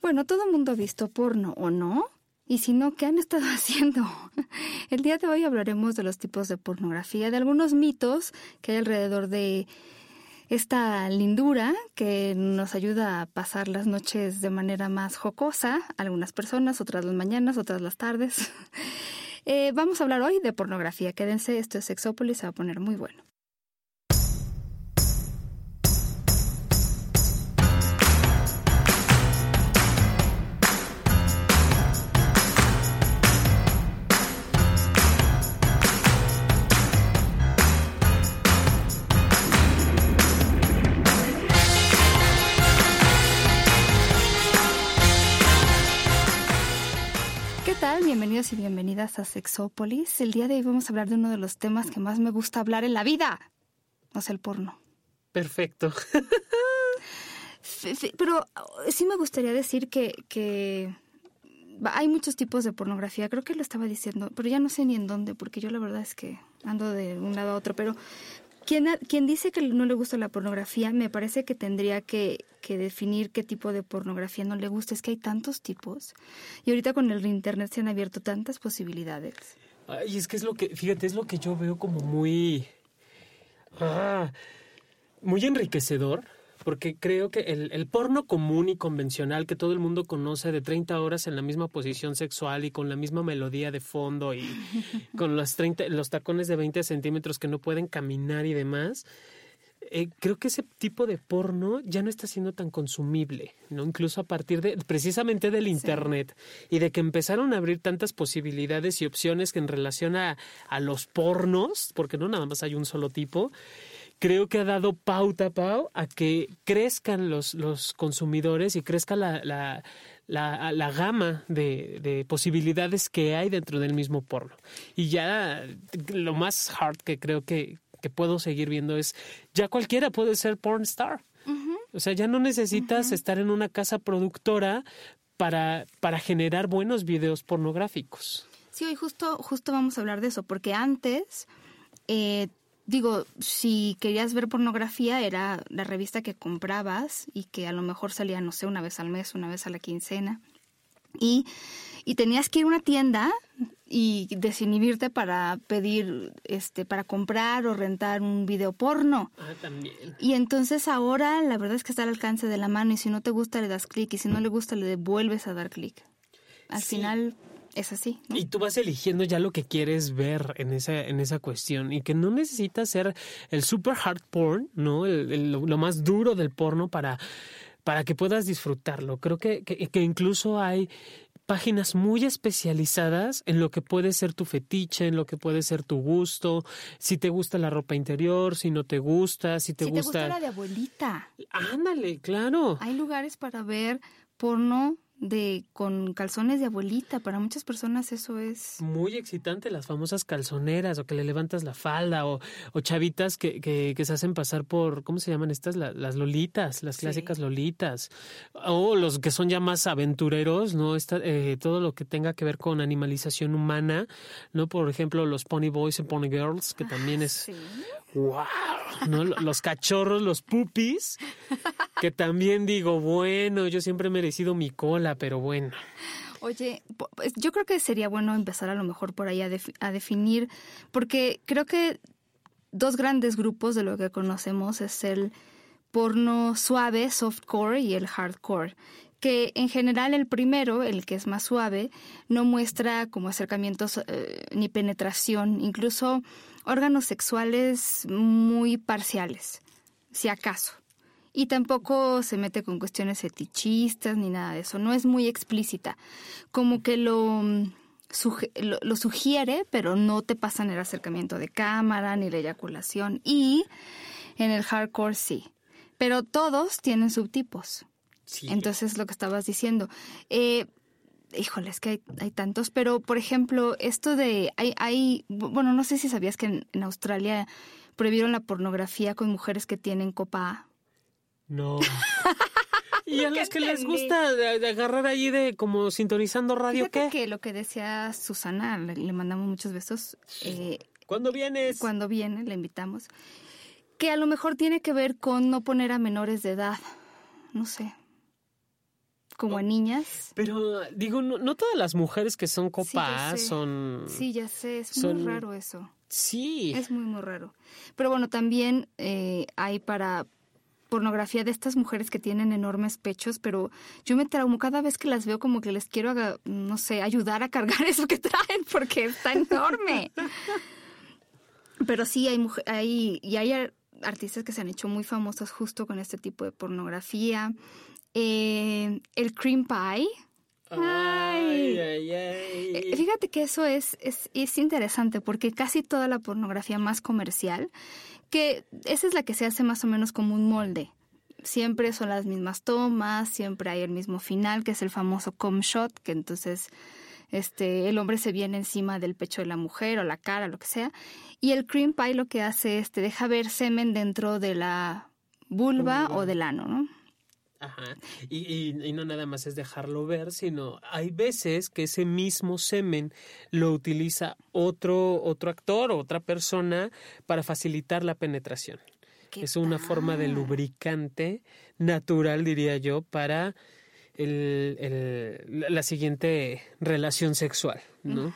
Bueno, todo el mundo ha visto porno, ¿o no? Y si no, ¿qué han estado haciendo? El día de hoy hablaremos de los tipos de pornografía, de algunos mitos que hay alrededor de esta lindura que nos ayuda a pasar las noches de manera más jocosa, algunas personas, otras las mañanas, otras las tardes. Eh, vamos a hablar hoy de pornografía. Quédense, esto es Sexópolis, se va a poner muy bueno. Bienvenidos y bienvenidas a Sexópolis. El día de hoy vamos a hablar de uno de los temas que más me gusta hablar en la vida. No es el porno. Perfecto. Pero sí me gustaría decir que, que hay muchos tipos de pornografía. Creo que lo estaba diciendo, pero ya no sé ni en dónde, porque yo la verdad es que ando de un lado a otro. Pero quien, dice que no le gusta la pornografía, me parece que tendría que, definir qué tipo de pornografía no le gusta. Es que hay tantos tipos. Y ahorita con el internet se han abierto tantas posibilidades. Ay, es que es lo que, fíjate, es lo que yo veo como muy... Ah, muy enriquecedor porque creo que el, porno común y convencional que todo el mundo conoce de 30 horas en la misma posición sexual y con la misma melodía de fondo y con los, 30, los tacones de 20 centímetros que no pueden caminar y demás, eh, creo que ese tipo de porno ya no está siendo tan consumible, ¿no? Incluso a partir de precisamente del internet y de que empezaron a abrir tantas posibilidades y opciones que en relación a, a los pornos, porque no nada más hay un solo tipo, creo que ha dado pauta, Pau, a que crezcan los, los consumidores y crezca la, la, la, gama de, de, posibilidades que hay dentro del mismo porno. Y ya lo más hard que creo que, que puedo seguir viendo es, ya cualquiera puede ser porn star. O sea, ya no necesitas estar en una casa productora para, para generar buenos videos pornográficos. Sí, hoy justo, justo vamos a hablar de eso, porque antes eh, digo, si querías ver pornografía era la revista que comprabas y que a lo mejor salía, no sé, una vez al mes, una vez a la quincena. Y, y tenías que ir a una tienda y desinhibirte para pedir, este, para comprar o rentar un video porno. Ah, también. Y entonces ahora la verdad es que está al alcance de la mano y si no te gusta le das clic y si no le gusta le devuelves a dar clic. Al final es así. Y tú vas eligiendo ya lo que quieres ver en esa, en esa cuestión y que no necesitas ser el super hard porn, ¿no? lo, más duro del porno para, para que puedas disfrutarlo. Creo que, que, incluso hay páginas muy especializadas en lo que puede ser tu fetiche, en lo que puede ser tu gusto, si te gusta la ropa interior, si no te gusta, si te si gusta... te gusta la de abuelita. Ándale, claro. Hay lugares para ver porno de con calzones de abuelita. Para muchas personas eso es muy excitante, las famosas calzoneras o que le levantas la falda o, o chavitas que, que, que, se hacen pasar por, ¿cómo se llaman estas? las lolitas, las clásicas lolitas. O los que son ya más aventureros, ¿no? Esta, eh, todo lo que tenga que ver con animalización humana, ¿no? Por ejemplo, los pony boys y pony girls, que también es... ¡Wow! ¿no? Los cachorros, los pupis, que también digo, bueno, yo siempre he merecido mi cola, pero bueno. Oye, pues, yo creo que sería bueno empezar a lo mejor por ahí a, a definir, porque creo que dos grandes grupos de lo que conocemos es el porno suave, softcore, y el hardcore que en general el primero, el que es más suave, no muestra como acercamientos eh, ni penetración, incluso órganos sexuales muy parciales, si acaso. Y tampoco se mete con cuestiones fetichistas ni nada de eso, no es muy explícita. Como que lo, lo, sugiere, pero no te pasan el acercamiento de cámara ni la eyaculación. Y en el hardcore sí. Pero todos tienen subtipos. Sí. Entonces, lo que estabas diciendo. Eh, híjole, es que hay, hay, tantos, pero por ejemplo, esto de, hay, hay, bueno, no sé si sabías que en, Australia prohibieron la pornografía con mujeres que tienen copa A. No. y a los que les gusta agarrar ahí de como sintonizando radio, Fíjate que lo que decía Susana, le, mandamos muchos besos. Eh, ¿Cuándo vienes? Cuando viene, le invitamos. Que a lo mejor tiene que ver con no poner a menores de edad. No sé como a niñas. Pero digo, no, no todas las mujeres que son Sí, copas son... Sí, ya sé, es son- muy raro eso. Sí. Es muy, muy raro. Pero bueno, también eh, hay para pornografía de estas mujeres que tienen enormes pechos, pero yo me traumo cada vez que las veo como que les quiero, no sé, ayudar a cargar eso que traen porque está enorme. Pero sí hay, hay y hay ar- artistas que se han hecho muy famosos justo con este tipo de pornografía. Eh, el cream pie. Ay, Ay. ay. Eh, Fíjate que eso es, es, es interesante porque casi toda la pornografía más comercial, que esa es la que se hace más o menos como un molde. Siempre son las mismas tomas, siempre hay el mismo final, que es el famoso com shot, que entonces este, el hombre se viene encima del pecho de la mujer o la cara, lo que sea. Y el cream pie lo que hace es te deja ver semen dentro de la vulva o del ano, ¿no? Ajá. Y, y, y no nada más es dejarlo ver, sino hay veces que ese mismo semen lo utiliza otro, otro actor o otra persona para facilitar la penetración. ¿Qué Es una forma de lubricante natural, diría yo, para el, el- la siguiente relación sexual, ¿no?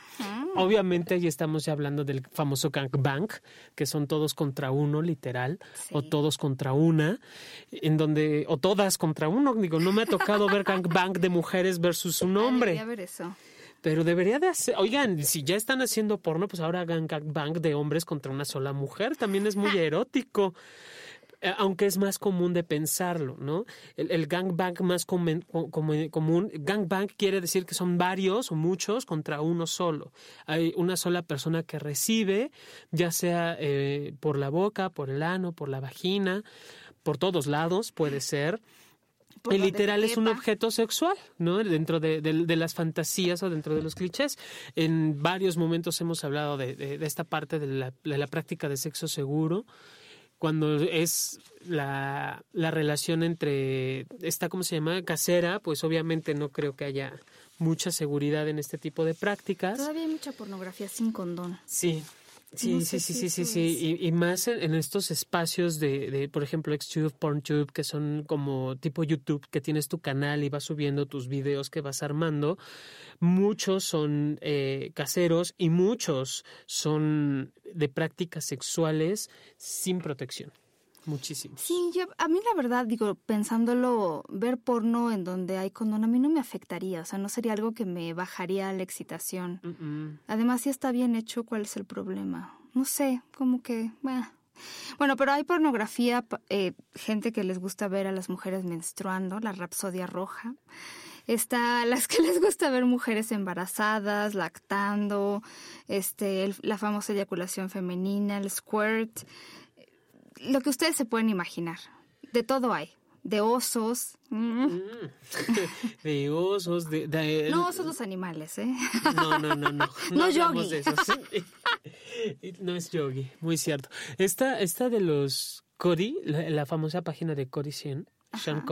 Obviamente ahí estamos ya hablando del famoso gangbang, que son todos contra uno, literal, o todos contra una, en donde, o todas contra uno. Digo, no me ha tocado ver gangbang de mujeres versus un hombre. debería ver eso. Pero debería de hacer, oigan, si ya están haciendo porno, pues ahora hagan gangbang de hombres contra una sola mujer, también es muy erótico. Eh, Aunque es más común de pensarlo, ¿no? El, el gangbang más comen- co- como- común, gangbang quiere decir que son varios o muchos contra uno solo. Hay una sola persona que recibe, ya sea eh, por la boca, por el ano, por la vagina, por todos lados puede ser. Donde literal es un objeto sexual, ¿no? Dentro de, de- de las fantasías o dentro de los clichés. En varios momentos hemos hablado de, esta parte la, de la práctica de sexo seguro, cuando es la, la relación entre esta, ¿cómo se llama? Casera, pues obviamente no creo que haya mucha seguridad en este tipo de prácticas. Todavía hay mucha pornografía sin condón. Sí. Sí, No sí, sí, si sí, sí, sí. Y, y más en, en estos espacios de, de, por ejemplo, Xtube, PornTube, que son como tipo YouTube, que tienes tu canal y vas subiendo tus videos que vas armando. Muchos son eh, caseros y muchos son de prácticas sexuales sin protección. Muchísimos. Sí, yo, a mí la verdad, digo, pensándolo, ver porno en donde hay condón a mí no me afectaría, o sea, no sería algo que me bajaría la excitación. Además, si está bien hecho, ¿cuál es el problema? No sé, como que... bah. Bueno, pero hay pornografía, eh, gente que les gusta ver a las mujeres menstruando, la rapsodia roja. Está las que les gusta ver mujeres embarazadas, lactando, este, el- la famosa eyaculación femenina, el squirt, lo que ustedes se pueden imaginar. De todo hay. De osos. Mm. De osos, de... de- No osos los animales, ¿eh? No, no, no, no. No hablamos yogi. de eso, sí. No es yogi, muy cierto. Esta, esta de los Cody, la, la famosa página de Cody Sean, Sean.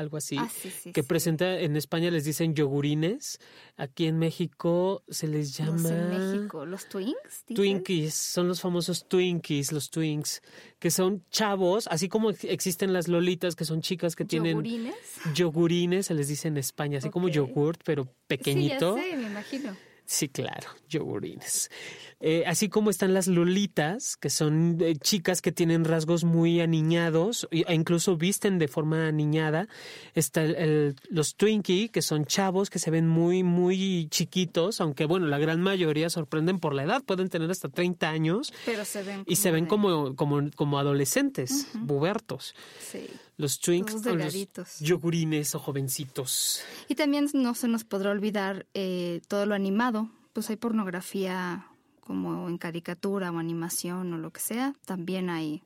Algo así, Ah, sí, sí, que sí. presenta en España les dicen yogurines, aquí en México se les llama Los en México. ¿Los Twinks? Twinkies, son los famosos Twinkies, los Twinks, que son chavos, así como ex- existen las lolitas, que son chicas que tienen ¿Yogurines? yogurines, se les dice en España, así como yogurt, pero pequeñito. Sí, ya sé, me imagino. Sí, claro, yogurines. Eh, así como están las lolitas, que son eh, chicas que tienen rasgos muy aniñados e incluso visten de forma aniñada. Está el- el- los Twinkie, que son chavos que se ven muy, muy chiquitos, aunque bueno, la gran mayoría sorprenden por la edad, pueden tener hasta 30 años Pero se ven y se ven de- como, como, como adolescentes, bubertos. Sí. Los Twinks Todos o los yogurines o jovencitos. Y también no se nos podrá olvidar eh, todo lo animado. Pues hay pornografía como en caricatura o animación o lo que sea. También hay.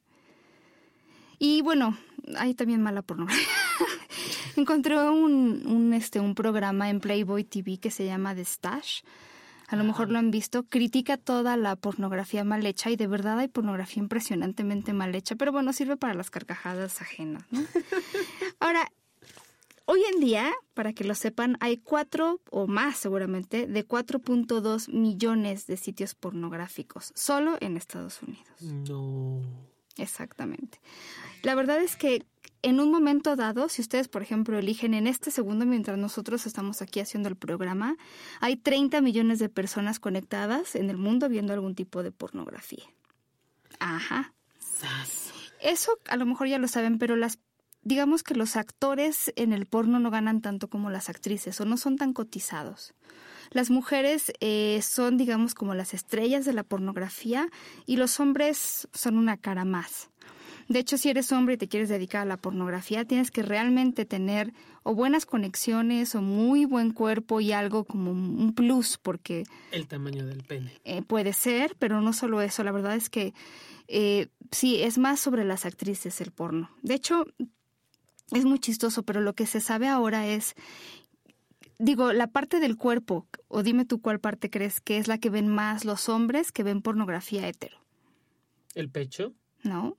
Y bueno, hay también mala pornografía. Encontré un, un, este, un programa en Playboy TV que se llama The Stash. A lo mejor lo han visto. Critica toda la pornografía mal hecha y de verdad hay pornografía impresionantemente mal hecha. Pero bueno, sirve para las carcajadas ajenas. ¿no? Ahora, Hoy en día, para que lo sepan, hay cuatro o más seguramente de 4.2 millones de sitios pornográficos solo en Estados Unidos. No. Exactamente. La verdad es que en un momento dado, si ustedes, por ejemplo, eligen en este segundo, mientras nosotros estamos aquí haciendo el programa, hay 30 millones de personas conectadas en el mundo viendo algún tipo de pornografía. Ajá. Eso a lo mejor ya lo saben, pero las digamos que los actores en el porno no ganan tanto como las actrices o no son tan cotizados. Las mujeres eh, son, digamos, como las estrellas de la pornografía y los hombres son una cara más. De hecho, si eres hombre y te quieres dedicar a la pornografía, tienes que realmente tener o buenas conexiones o muy buen cuerpo y algo como un plus, porque... El tamaño del pene. Eh, puede ser, pero no solo eso. La verdad es que eh, sí, es más sobre las actrices el porno. De hecho, es muy chistoso, pero lo que se sabe ahora es, digo, la parte del cuerpo, o dime tú cuál parte crees que es la que ven más los hombres que ven pornografía hetero. ¿El pecho? No.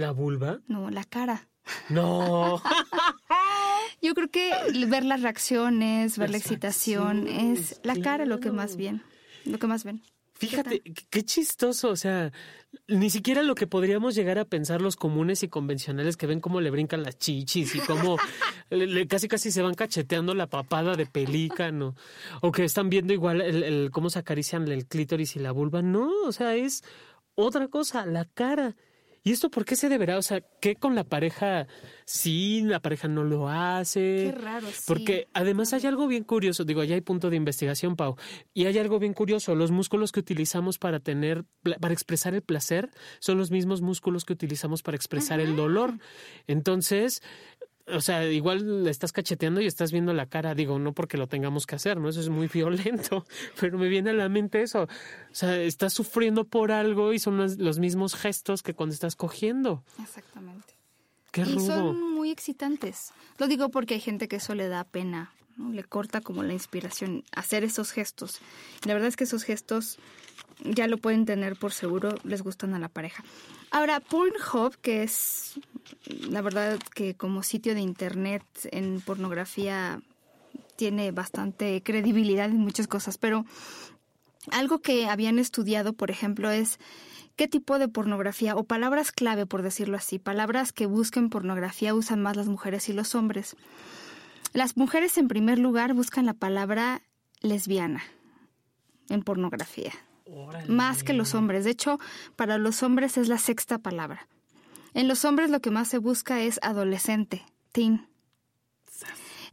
¿La vulva? No, la cara. No. Yo creo que ver las reacciones, ver la excitación, es la cara lo que más bien, lo que más ven. Fíjate, qué, chistoso, o sea, ni siquiera lo que podríamos llegar a pensar los comunes y convencionales que ven cómo le brincan las chichis y cómo le, casi casi se van cacheteando la papada de pelícano, o que están viendo igual el, cómo se acarician el clítoris y la vulva. No, o sea, es otra cosa, la cara. ¿Y esto por qué se deberá? O sea, ¿qué con la pareja sí, la pareja no lo hace? Qué raro, sí. Porque además hay algo bien curioso, digo, ya hay punto de investigación, Pau, y hay algo bien curioso, los músculos que utilizamos para tener, para expresar el placer, son los mismos músculos que utilizamos para expresar el dolor. Entonces, o sea, igual le estás cacheteando y estás viendo la cara, digo, no porque lo tengamos que hacer, ¿no? Eso es muy violento, pero me viene a la mente eso. O sea, estás sufriendo por algo y son los, mismos gestos que cuando estás cogiendo. Exactamente. Qué rudo. Y son muy excitantes. Lo digo porque hay gente que eso le da pena, ¿no? Le corta como la inspiración hacer esos gestos. la verdad es que esos gestos ya lo pueden tener por seguro, les gustan a la pareja. Ahora, Pornhub, que es la verdad que como sitio de internet en pornografía tiene bastante credibilidad en muchas cosas, pero algo que habían estudiado, por ejemplo, es qué tipo de pornografía o palabras clave, por decirlo así, palabras que busquen pornografía usan más las mujeres y los hombres. Las mujeres en primer lugar buscan la palabra lesbiana en pornografía más que los hombres. De hecho, para los hombres es la sexta palabra. En los hombres lo que más se busca es adolescente, teen.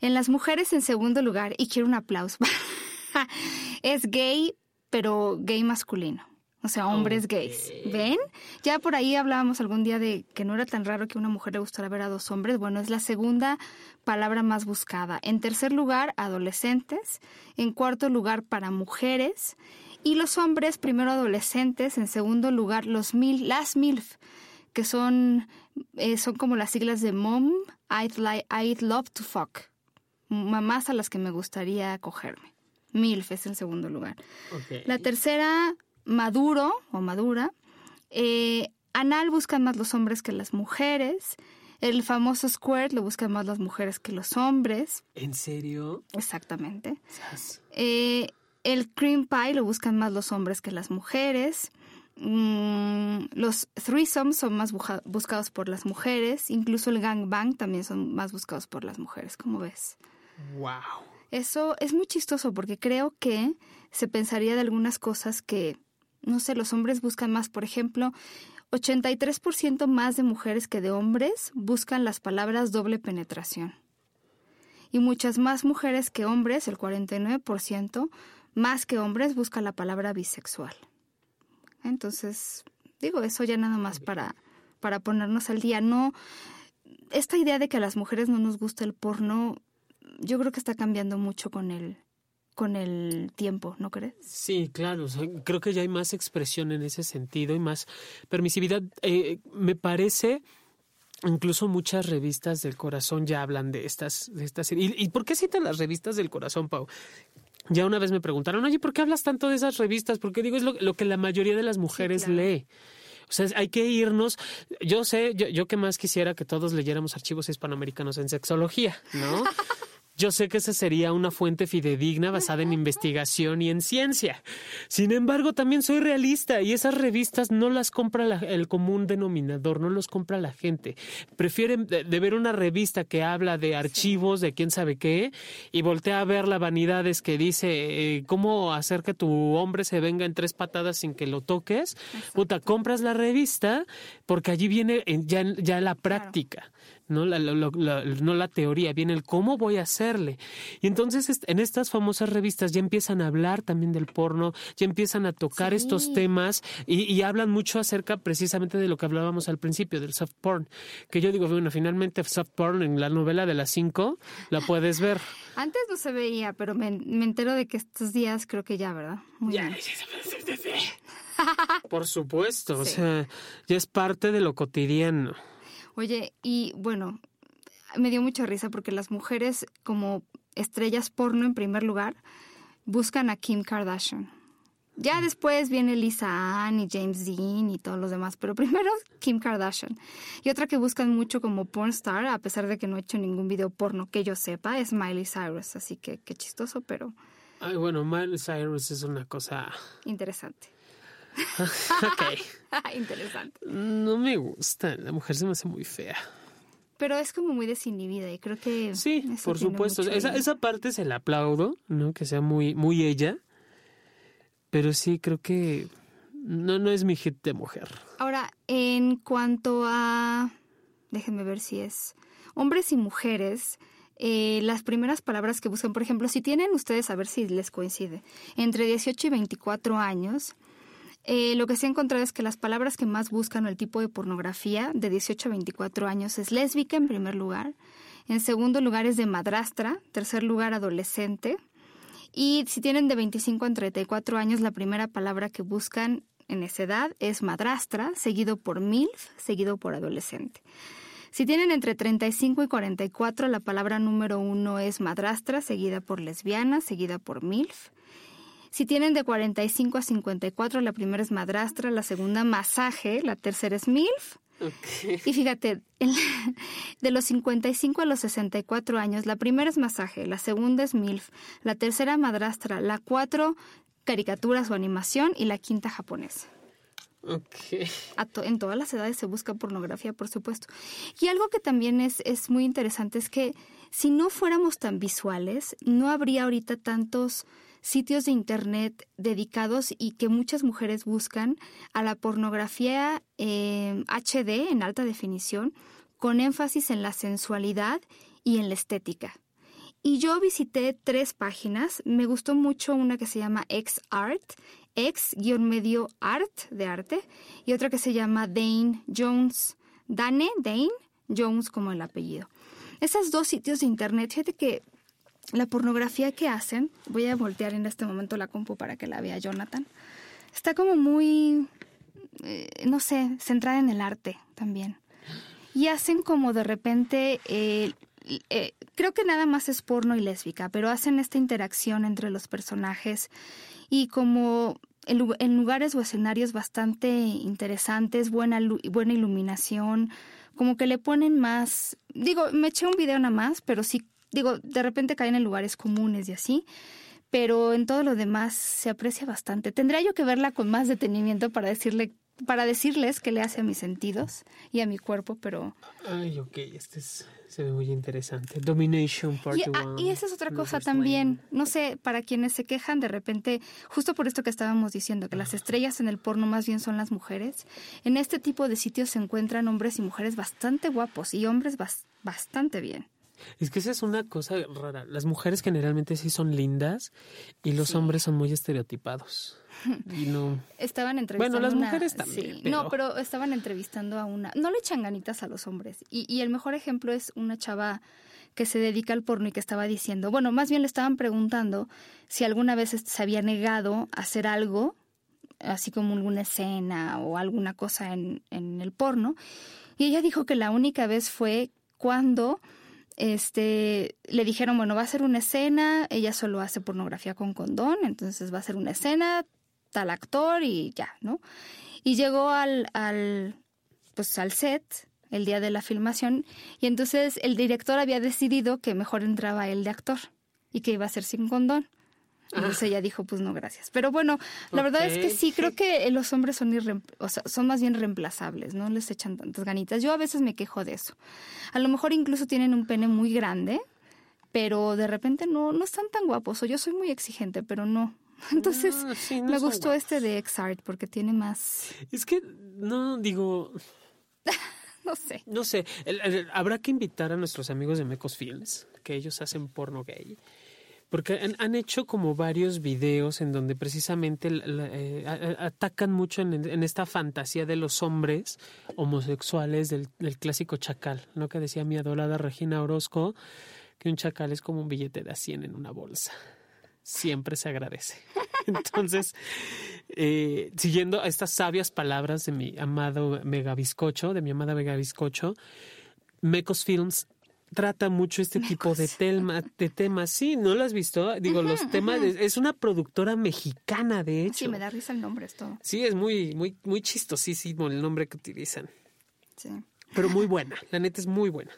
En las mujeres, en segundo lugar, y quiero un aplauso, es gay, pero gay masculino. O sea, hombres gays. ¿Ven? Ya por ahí hablábamos algún día de que no era tan raro que una mujer le gustara ver a dos hombres. Bueno, es la segunda palabra más buscada. En tercer lugar, adolescentes. En cuarto lugar, para mujeres. Y los hombres, primero adolescentes, en segundo lugar los mil, las MILF, que son, eh, son como las siglas de Mom, I'd, like, I'd love to fuck. Mamás a las que me gustaría cogerme. MILF es en segundo lugar. La tercera, maduro o madura. Eh, anal buscan más los hombres que las mujeres. El famoso squirt lo buscan más las mujeres que los hombres. ¿En serio? Exactamente. Eh, el cream pie lo buscan más los hombres que las mujeres. Mm, los threesomes son más buscados por las mujeres. Incluso el gangbang también son más buscados por las mujeres. ¿Cómo ves? Wow. Eso es muy chistoso porque creo que se pensaría de algunas cosas que, no sé, los hombres buscan más. Por ejemplo, 83% más de mujeres que de hombres buscan las palabras doble penetración. Y muchas más mujeres que hombres, el 49%, más que hombres busca la palabra bisexual. Entonces, digo, eso ya nada más para, para ponernos al día. No, esta idea de que a las mujeres no nos gusta el porno, yo creo que está cambiando mucho con el, con el tiempo, ¿no crees? Sí, claro. creo que ya hay más expresión en ese sentido y más permisividad. Eh, me parece incluso muchas revistas del corazón ya hablan de estas, de estas. ¿Y, ¿Y por qué citan las revistas del corazón, Pau? Ya una vez me preguntaron, oye, ¿por qué hablas tanto de esas revistas? Porque digo, es lo, que la mayoría de las mujeres lee. O sea, hay que irnos. Yo sé, yo, yo que más quisiera que todos leyéramos archivos hispanoamericanos en sexología, ¿no? yo sé que esa sería una fuente fidedigna basada en investigación y en ciencia. Sin embargo, también soy realista y esas revistas no las compra el común denominador, no los compra la gente. Prefieren de, ver una revista que habla de archivos, de quién sabe qué, y voltea a ver la vanidades que dice eh, cómo hacer que tu hombre se venga en tres patadas sin que lo toques. Puta, compras la revista porque allí viene ya, ya la práctica no la, no la teoría, viene el cómo voy a hacerle. Y entonces en estas famosas revistas ya empiezan a hablar también del porno, ya empiezan a tocar estos temas y, hablan mucho acerca precisamente de lo que hablábamos al principio, del soft porn. Que yo digo, bueno, finalmente soft porn en la novela de las cinco la puedes ver. Antes no se veía, pero me, entero de que estos días creo que ya, ¿verdad? ya. Por supuesto, o sea, ya es parte de lo cotidiano. Oye, y bueno, me dio mucha risa porque las mujeres como estrellas porno en primer lugar buscan a Kim Kardashian. Ya después viene Lisa Ann y James Dean y todos los demás, pero primero Kim Kardashian. Y otra que buscan mucho como porn star, a pesar de que no he hecho ningún video porno que yo sepa, es Miley Cyrus. Así que qué chistoso, pero... Ay, bueno, Miley Cyrus es una cosa... Interesante. ok. Interesante. No me gusta, la mujer se me hace muy fea. Pero es como muy desinhibida y creo que... Sí, por supuesto. Esa, esa parte se la aplaudo, ¿no? Que sea muy, muy ella. Pero sí, creo que no, no es mi hit de mujer. Ahora, en cuanto a... Déjenme ver si es... Hombres y mujeres, eh, las primeras palabras que buscan, por ejemplo, si tienen ustedes, a ver si les coincide, entre 18 y 24 años, eh, lo que se ha encontrado es que las palabras que más buscan el tipo de pornografía de 18 a 24 años es lésbica en primer lugar, en segundo lugar es de madrastra, tercer lugar adolescente, y si tienen de 25 a 34 años, la primera palabra que buscan en esa edad es madrastra, seguido por MILF, seguido por adolescente. Si tienen entre 35 y 44, la palabra número uno es madrastra, seguida por lesbiana, seguida por MILF. Si tienen de 45 a 54, la primera es madrastra, la segunda masaje, la tercera es MILF. Y fíjate, de los 55 a los 64 años, la primera es masaje, la segunda es MILF, la tercera madrastra, la cuatro caricaturas o animación y la quinta japonesa. Okay. en todas las edades se busca pornografía, por supuesto. Y algo que también es, es muy interesante es que si no fuéramos tan visuales, no habría ahorita tantos sitios de Internet dedicados y que muchas mujeres buscan a la pornografía HD eh, en alta definición, con énfasis en la sensualidad y en la estética. Y yo visité tres páginas. Me gustó mucho una que se llama XArt, X-medio art de arte, y otra que se llama Dane Jones, Dane, Dane Jones como el apellido. Esos dos sitios de internet, fíjate que la pornografía que hacen, voy a voltear en este momento la compu para que la vea Jonathan, está como muy, eh, no sé, centrada en el arte también. Y hacen como de repente, eh, eh, creo que nada más es porno y lésbica, pero hacen esta interacción entre los personajes y como en, lugares o escenarios bastante interesantes, buena, buena iluminación, como que le ponen más, digo, me eché un video nada más, pero sí digo, de repente caen en lugares comunes y así, pero en todo lo demás se aprecia bastante. Tendría yo que verla con más detenimiento para decirle para decirles qué le hace a mis sentidos y a mi cuerpo, pero... Ay, ok, este es, se ve muy interesante. Domination Part y, ah, y esa es otra cosa también. No sé, para quienes se quejan de repente, justo por esto que estábamos diciendo, que las estrellas en el porno más bien son las mujeres, en este tipo de sitios se encuentran hombres y mujeres bastante guapos y hombres bastante bien. Es que esa es una cosa rara. Las mujeres generalmente sí son lindas y los hombres son muy estereotipados. Y no. Estaban entrevistando. Bueno, las mujeres también. No, pero estaban entrevistando a una. No le echan ganitas a los hombres. Y, y el mejor ejemplo es una chava que se dedica al porno y que estaba diciendo. Bueno, más bien le estaban preguntando si alguna vez se había negado a hacer algo, así como alguna escena o alguna cosa en, en el porno. Y ella dijo que la única vez fue cuando este, le dijeron, bueno, va a ser una escena, ella solo hace pornografía con condón, entonces va a ser una escena, tal actor y ya, ¿no? Y llegó al, al, pues al set, el día de la filmación y entonces el director había decidido que mejor entraba él de actor y que iba a ser sin condón. Entonces ella dijo, pues no, gracias. Pero bueno, la verdad es que sí, creo que los hombres son, o sea, son más bien reemplazables, no les echan tantas ganitas. Yo a veces me quejo de eso. A lo mejor incluso tienen un pene muy grande, pero de repente no, no están tan guapos. O yo soy muy exigente, pero no. Entonces, me gustó este de X-Art porque tiene más... Es que, no, digo... no sé. No sé. habrá que invitar a nuestros amigos de Mecos Films, que ellos hacen porno gay porque han, hecho como varios videos en donde precisamente eh, atacan mucho en, esta fantasía de los hombres homosexuales del, clásico chacal, ¿no? Que decía mi adorada Regina Orozco, que un chacal es como un billete de a 100 en una bolsa. Siempre se agradece. Entonces, eh, siguiendo estas sabias palabras de mi amado Mega Bizcocho, de mi amada Mega Bizcocho, Mecos Films trata mucho este tipo de, tema, de temas. Sí, ¿no lo has visto? Digo, los temas, es una productora mexicana, de hecho. Sí, me da risa el nombre esto. Sí, es muy, muy, muy chistosísimo el nombre que utilizan. Sí. Pero muy buena, la neta es muy buena.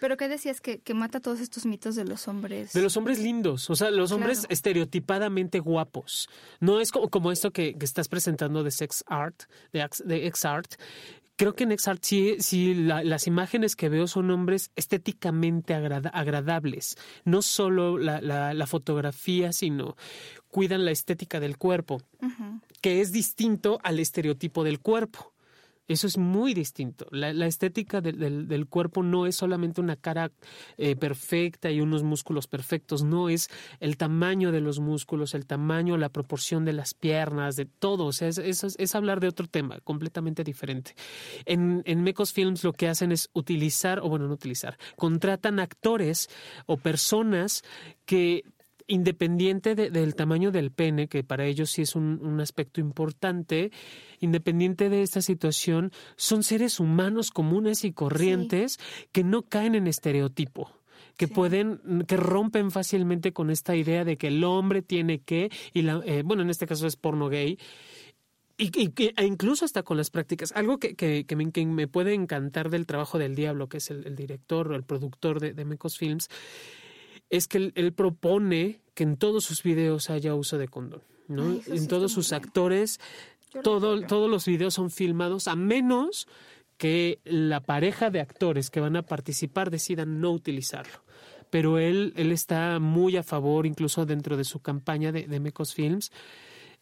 Pero ¿qué decías? Que, que mata todos estos mitos de los hombres. De los hombres lindos, o sea, los hombres estereotipadamente guapos. No es como, como esto que, que, estás presentando de sex art, de, de ex art, creo que en Exart sí, sí las imágenes que veo son hombres estéticamente agradables. No solo la, la, fotografía, sino cuidan la estética del cuerpo, que es distinto al estereotipo del cuerpo. Eso es muy distinto. La, estética del, cuerpo no es solamente una cara eh, perfecta y unos músculos perfectos, no es el tamaño de los músculos, el tamaño, la proporción de las piernas, de todo. O sea, es, es, hablar de otro tema completamente diferente. En, en Mecos Films lo que hacen es utilizar, o bueno, no utilizar, contratan actores o personas que independiente del tamaño del pene, que para ellos sí es un, aspecto importante, independiente de esta situación, son seres humanos comunes y corrientes que no caen en estereotipo que pueden, que rompen fácilmente con esta idea de que el hombre tiene que, y la, eh, bueno, en este caso es porno gay, y, e incluso hasta con las prácticas. Algo que, que, que, me, puede encantar del trabajo del diablo, que es el, director o el productor de, de Mecos Films, es que él, propone que en todos sus videos haya uso de condón, ¿no? en todos sus actores, todo, todos los videos son filmados a menos que la pareja de actores que van a participar decidan no utilizarlo. Pero él, él está muy a favor, incluso dentro de su campaña de, de Mecos Films,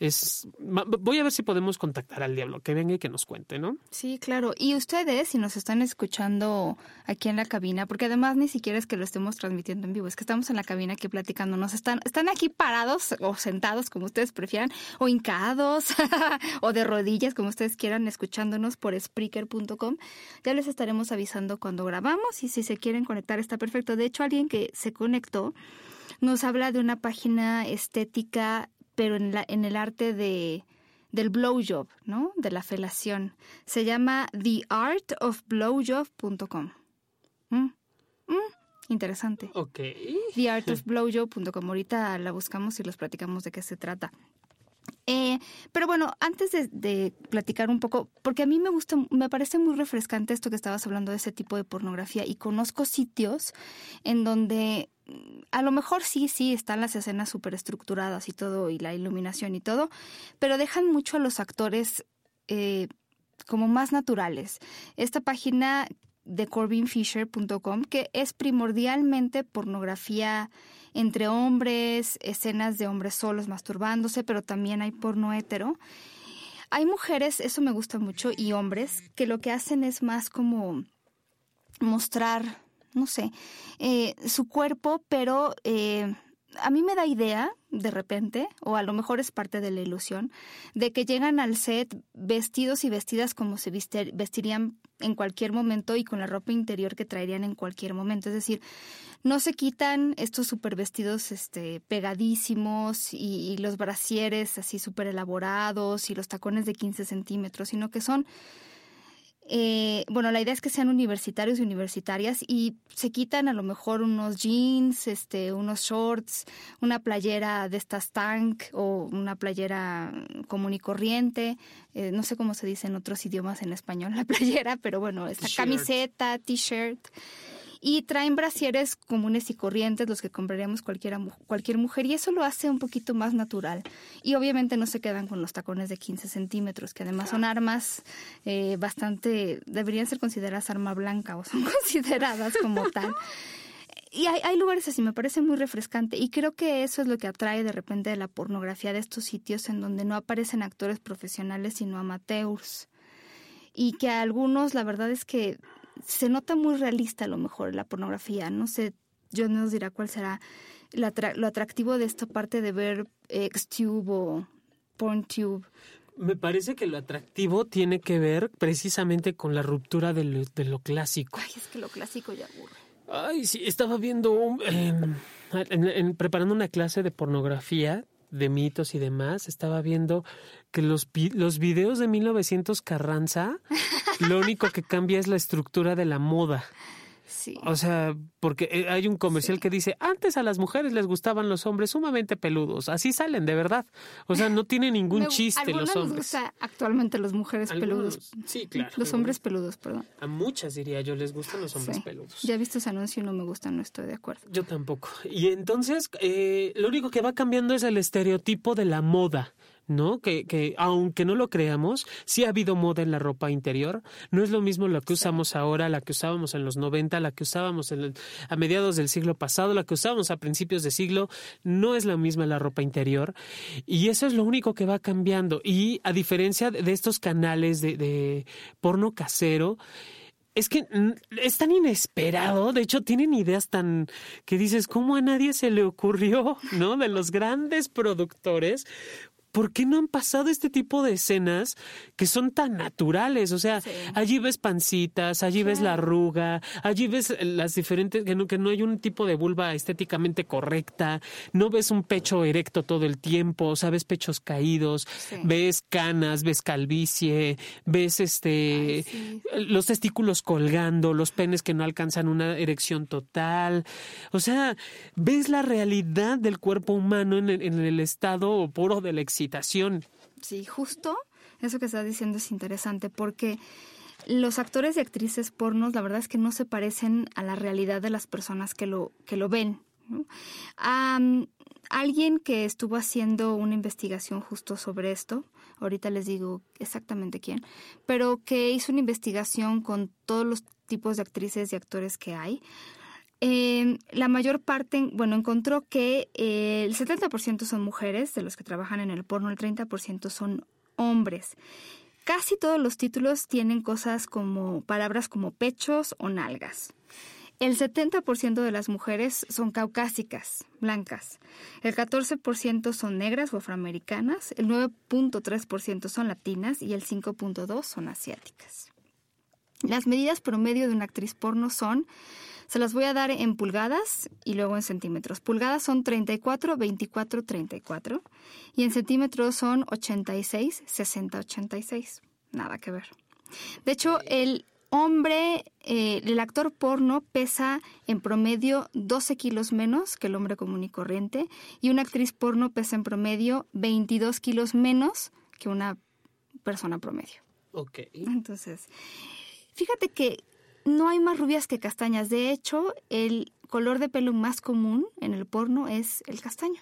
es voy a ver si podemos contactar al diablo, que venga y que nos cuente, ¿no? Sí, claro. Y ustedes, si nos están escuchando aquí en la cabina, porque además ni siquiera es que lo estemos transmitiendo en vivo, es que estamos en la cabina aquí platicando, nos están, están aquí parados o sentados, como ustedes prefieran, o hincados, o de rodillas, como ustedes quieran, escuchándonos por Spreaker.com. Ya les estaremos avisando cuando grabamos y si se quieren conectar está perfecto. De hecho, alguien que se conectó nos habla de una página estética pero en, la, en el arte de, del blowjob, ¿no? De la felación. Se llama theartofblowjob.com. Mm, mm, interesante. Ok. Theartofblowjob.com. Ahorita la buscamos y los platicamos de qué se trata. Eh, pero bueno, antes de, platicar un poco, porque a mí me gusta, me parece muy refrescante esto que estabas hablando de ese tipo de pornografía y conozco sitios en donde a lo mejor sí, sí, están las escenas súper estructuradas y todo, y la iluminación y todo, pero dejan mucho a los actores eh, como más naturales. Esta página de corbinfisher.com, que es primordialmente pornografía entre hombres, escenas de hombres solos masturbándose, pero también hay porno hetero. Hay mujeres, eso me gusta mucho, y hombres, que lo que hacen es más como mostrar no sé, eh, su cuerpo, pero eh, a mí me da idea, de repente, o a lo mejor es parte de la ilusión, de que llegan al set vestidos y vestidas como se vestirían en cualquier momento y con la ropa interior que traerían en cualquier momento. Es decir, no se quitan estos super vestidos este, pegadísimos y, y los brasieres así súper elaborados y los tacones de 15 centímetros, sino que son eh, bueno, la idea es que sean universitarios y universitarias y se quitan a lo mejor unos jeans, este, unos shorts, una playera de estas tank o una playera común y corriente, eh, no sé cómo se dice en otros idiomas en español la playera, pero bueno, esta camiseta, t-shirt y traen brasieres comunes y corrientes, los que compraríamos cualquier mujer, y eso lo hace un poquito más natural. Y obviamente no se quedan con los tacones de 15 centímetros, que además son armas eh, bastante, deberían ser consideradas arma blanca o son consideradas como tal. Y hay, hay, lugares así, me parece muy refrescante. Y creo que eso es lo que atrae de repente de la pornografía de estos sitios en donde no aparecen actores profesionales, sino amateurs. Y que a algunos, la verdad es que se nota muy realista a lo mejor la pornografía. No sé, yo no os dirá cuál será lo atractivo de esta parte de ver Xtube o PornTube. Me parece que lo atractivo tiene que ver precisamente con la ruptura de lo, clásico. Ay, es que lo clásico ya aburre. Ay, sí, estaba viendo, em, preparando una clase de pornografía, de mitos y demás, estaba viendo que los, los videos de 1900 Carranza, lo único que cambia es la estructura de la moda. O sea, porque eh, hay un comercial que dice, antes a las mujeres les gustaban los hombres sumamente peludos. Así salen, de verdad. O sea, no tiene ningún chiste los hombres. Les gusta actualmente las mujeres peludos. Sí, claro. Los hombres peludos, perdón. A muchas, diría yo, les gustan los hombres peludos. Ya he visto ese anuncio y no me gusta, no estoy de acuerdo. Yo tampoco. Y entonces, eh, lo único que va cambiando es el estereotipo de la moda. ¿No? Que, que aunque no lo creamos, sí ha habido moda en la ropa interior. No es lo mismo la que usamos ahora, la que usábamos en los 90, la que usábamos a mediados del siglo pasado, la que usábamos a principios de siglo. No es la misma la ropa interior. Y eso es lo único que va cambiando. Y a diferencia de estos canales de, de porno casero, es que es tan inesperado, de hecho tienen ideas tan que dices, ¿cómo a nadie se le ocurrió, no? De los grandes productores, ¿por qué no han pasado este tipo de escenas que son tan naturales? O sea, allí ves pancitas, allí ves la arruga, allí ves las diferentes, que no, que no hay un tipo de vulva estéticamente correcta, no ves un pecho erecto todo el tiempo, o sea, ves pechos caídos, ves canas, ves calvicie, ves este los testículos colgando, los penes que no alcanzan una erección total. O sea, ves la realidad del cuerpo humano en el, en el estado puro del la Sí, justo eso que estás diciendo es interesante porque los actores y actrices pornos, la verdad es que no se parecen a la realidad de las personas que lo, que lo ven. alguien que estuvo haciendo una investigación justo sobre esto, ahorita les digo exactamente quién, pero que hizo una investigación con todos los tipos de actrices y actores que hay, la mayor parte, bueno, encontró que eh, el 70% son mujeres de los que trabajan en el porno, el 30% son hombres. Casi todos los títulos tienen cosas como palabras como pechos o nalgas. El 70% de las mujeres son caucásicas, blancas. El 14% son negras o afroamericanas. El 9.3% son latinas y el 5.2% son asiáticas. Las medidas promedio de una actriz porno son se las voy a dar en pulgadas y luego en centímetros. Pulgadas son 34, 24, 34 y en centímetros son 86, 60, 86. Nada que ver. De hecho, el hombre, eh, el actor porno pesa en promedio 12 kilos menos que el hombre común y corriente y una actriz porno pesa en promedio 22 kilos menos que una persona promedio. Ok. Entonces, fíjate que no hay más rubias que castañas. De hecho, el color de pelo más común en el porno es el castaño.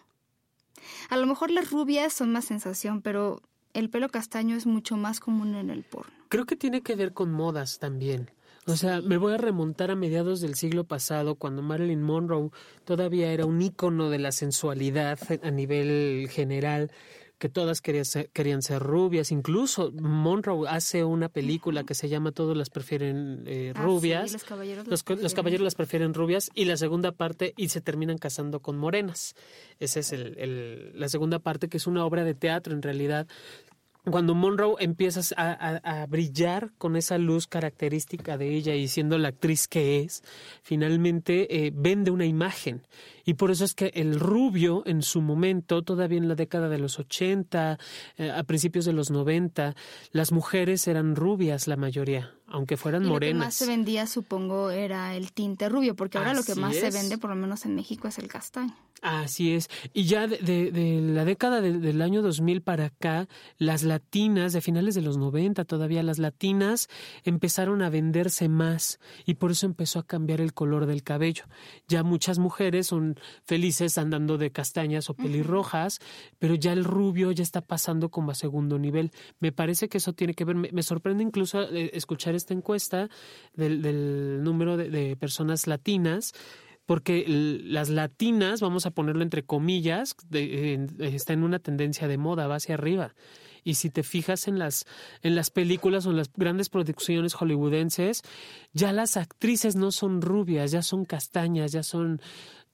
A lo mejor las rubias son más sensación, pero el pelo castaño es mucho más común en el porno. Creo que tiene que ver con modas también. O sea, me voy a remontar a mediados del siglo pasado, cuando Marilyn Monroe todavía era un ícono de la sensualidad a nivel general que todas querían ser, querían ser rubias. Incluso Monroe hace una película que se llama Todos las prefieren eh, ah, rubias. los, caballeros los, caballeros las prefieren rubias. Y la segunda parte, y se terminan casando con morenas. Esa es el, el, la segunda parte, que es una obra de teatro en realidad cuando Monroe empieza a, brillar con esa luz característica de ella y siendo la actriz que es, finalmente eh, vende una imagen Y por eso es que el rubio en su momento, todavía en la década de los 80, eh, a principios de los 90, las mujeres eran rubias la mayoría, aunque fueran y morenas. Lo que más se vendía, supongo, era el tinte rubio, porque ahora lo que más se vende, por lo menos en México, es el castaño. Así es. Y ya de, de- de la década de- del año 2000 para acá, las latinas, de finales de los 90 todavía, las latinas empezaron a venderse más y por eso empezó a cambiar el color del cabello. Ya muchas mujeres son felices andando de castañas o pelirrojas, pero ya el rubio ya está pasando como a segundo nivel. Me parece que eso tiene que ver, me, sorprende incluso eh, escuchar esta encuesta del, número de- personas latinas porque las latinas, vamos a ponerlo entre comillas, está en una tendencia de moda, va hacia arriba. Y si te fijas en las, en las películas o en las grandes producciones hollywoodenses, ya las actrices no son rubias, ya son castañas, ya son,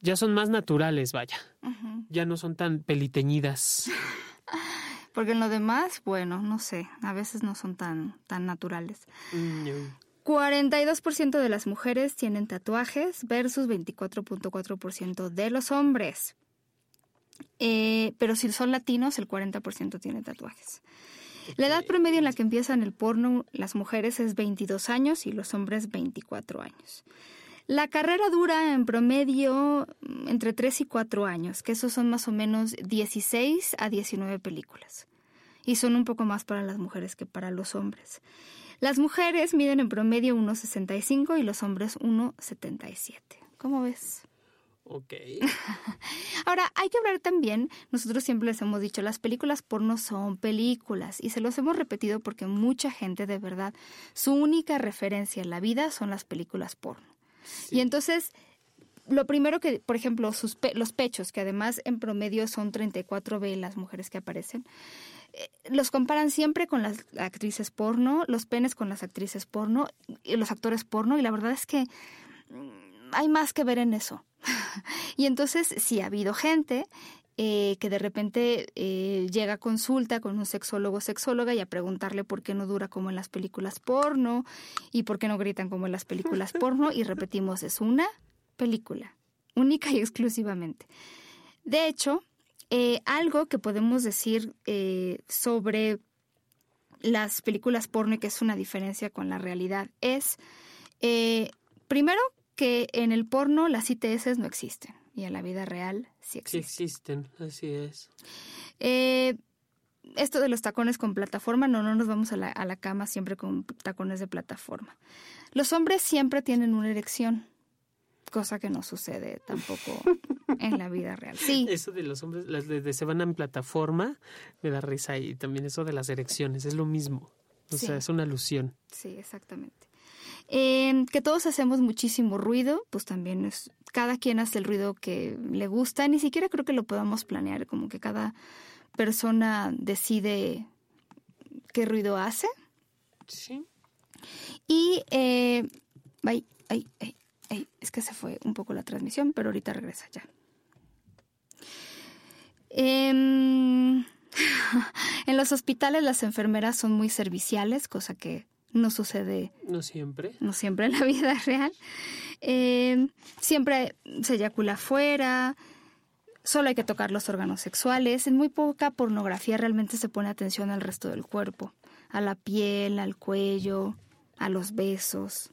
ya son más naturales, vaya. Ya no son tan peliteñidas. Porque en lo demás, bueno, no sé, a veces no son tan, tan naturales. Mm, 42% de las mujeres tienen tatuajes versus 24.4% de los hombres. Eh, pero si son latinos, el 40% tiene tatuajes. La edad promedio en la que empiezan el porno las mujeres es 22 años y los hombres 24 años. La carrera dura en promedio entre 3 y 4 años, que esos son más o menos 16 a 19 películas. Y son un poco más para las mujeres que para los hombres. Las mujeres miden en promedio 1,65 y los hombres 1,77. ¿Cómo ves? Ok. Ahora, hay que hablar también, nosotros siempre les hemos dicho, las películas porno son películas y se los hemos repetido porque mucha gente de verdad, su única referencia en la vida son las películas porno. Y entonces, lo primero que, por ejemplo, sus pe- los pechos, que además en promedio son 34B las mujeres que aparecen, eh, los comparan siempre con las actrices porno, los penes con las actrices porno, y los actores porno, y la verdad es que mm, hay más que ver en eso. y entonces, sí ha habido gente eh, que de repente eh, llega a consulta con un sexólogo o sexóloga y a preguntarle por qué no dura como en las películas porno y por qué no gritan como en las películas porno y repetimos, es una película, única y exclusivamente. De hecho, eh, algo que podemos decir eh, sobre las películas porno y que es una diferencia con la realidad es, primero, que en el porno las ITS no existen y en la vida real sí Sí existen. existen, así es. Eh, esto de los tacones con plataforma, no, no nos vamos a la, a la cama siempre con tacones de plataforma. Los hombres siempre tienen una erección, cosa que no sucede tampoco en la vida real. Sí, Eso de los hombres, las de, de se van en plataforma, me da risa y también eso de las erecciones, es lo mismo. O Sí. sea, es una alusión. Sí, exactamente. Eh, que todos hacemos muchísimo ruido, pues también es, cada quien hace el ruido que le gusta, ni siquiera creo que lo podamos planear, como que cada persona decide qué ruido hace. Sí. Y, eh, ay, ay, ay, ay, es que se fue un poco la transmisión, pero ahorita regresa ya. Em, en los hospitales las enfermeras son muy serviciales, cosa que no sucede No siempre. no siempre en la vida real. Eh, siempre se eyacula afuera, solo hay que tocar los órganos sexuales. En muy poca pornografía realmente se pone atención al resto del cuerpo, a la piel, al cuello, a los besos.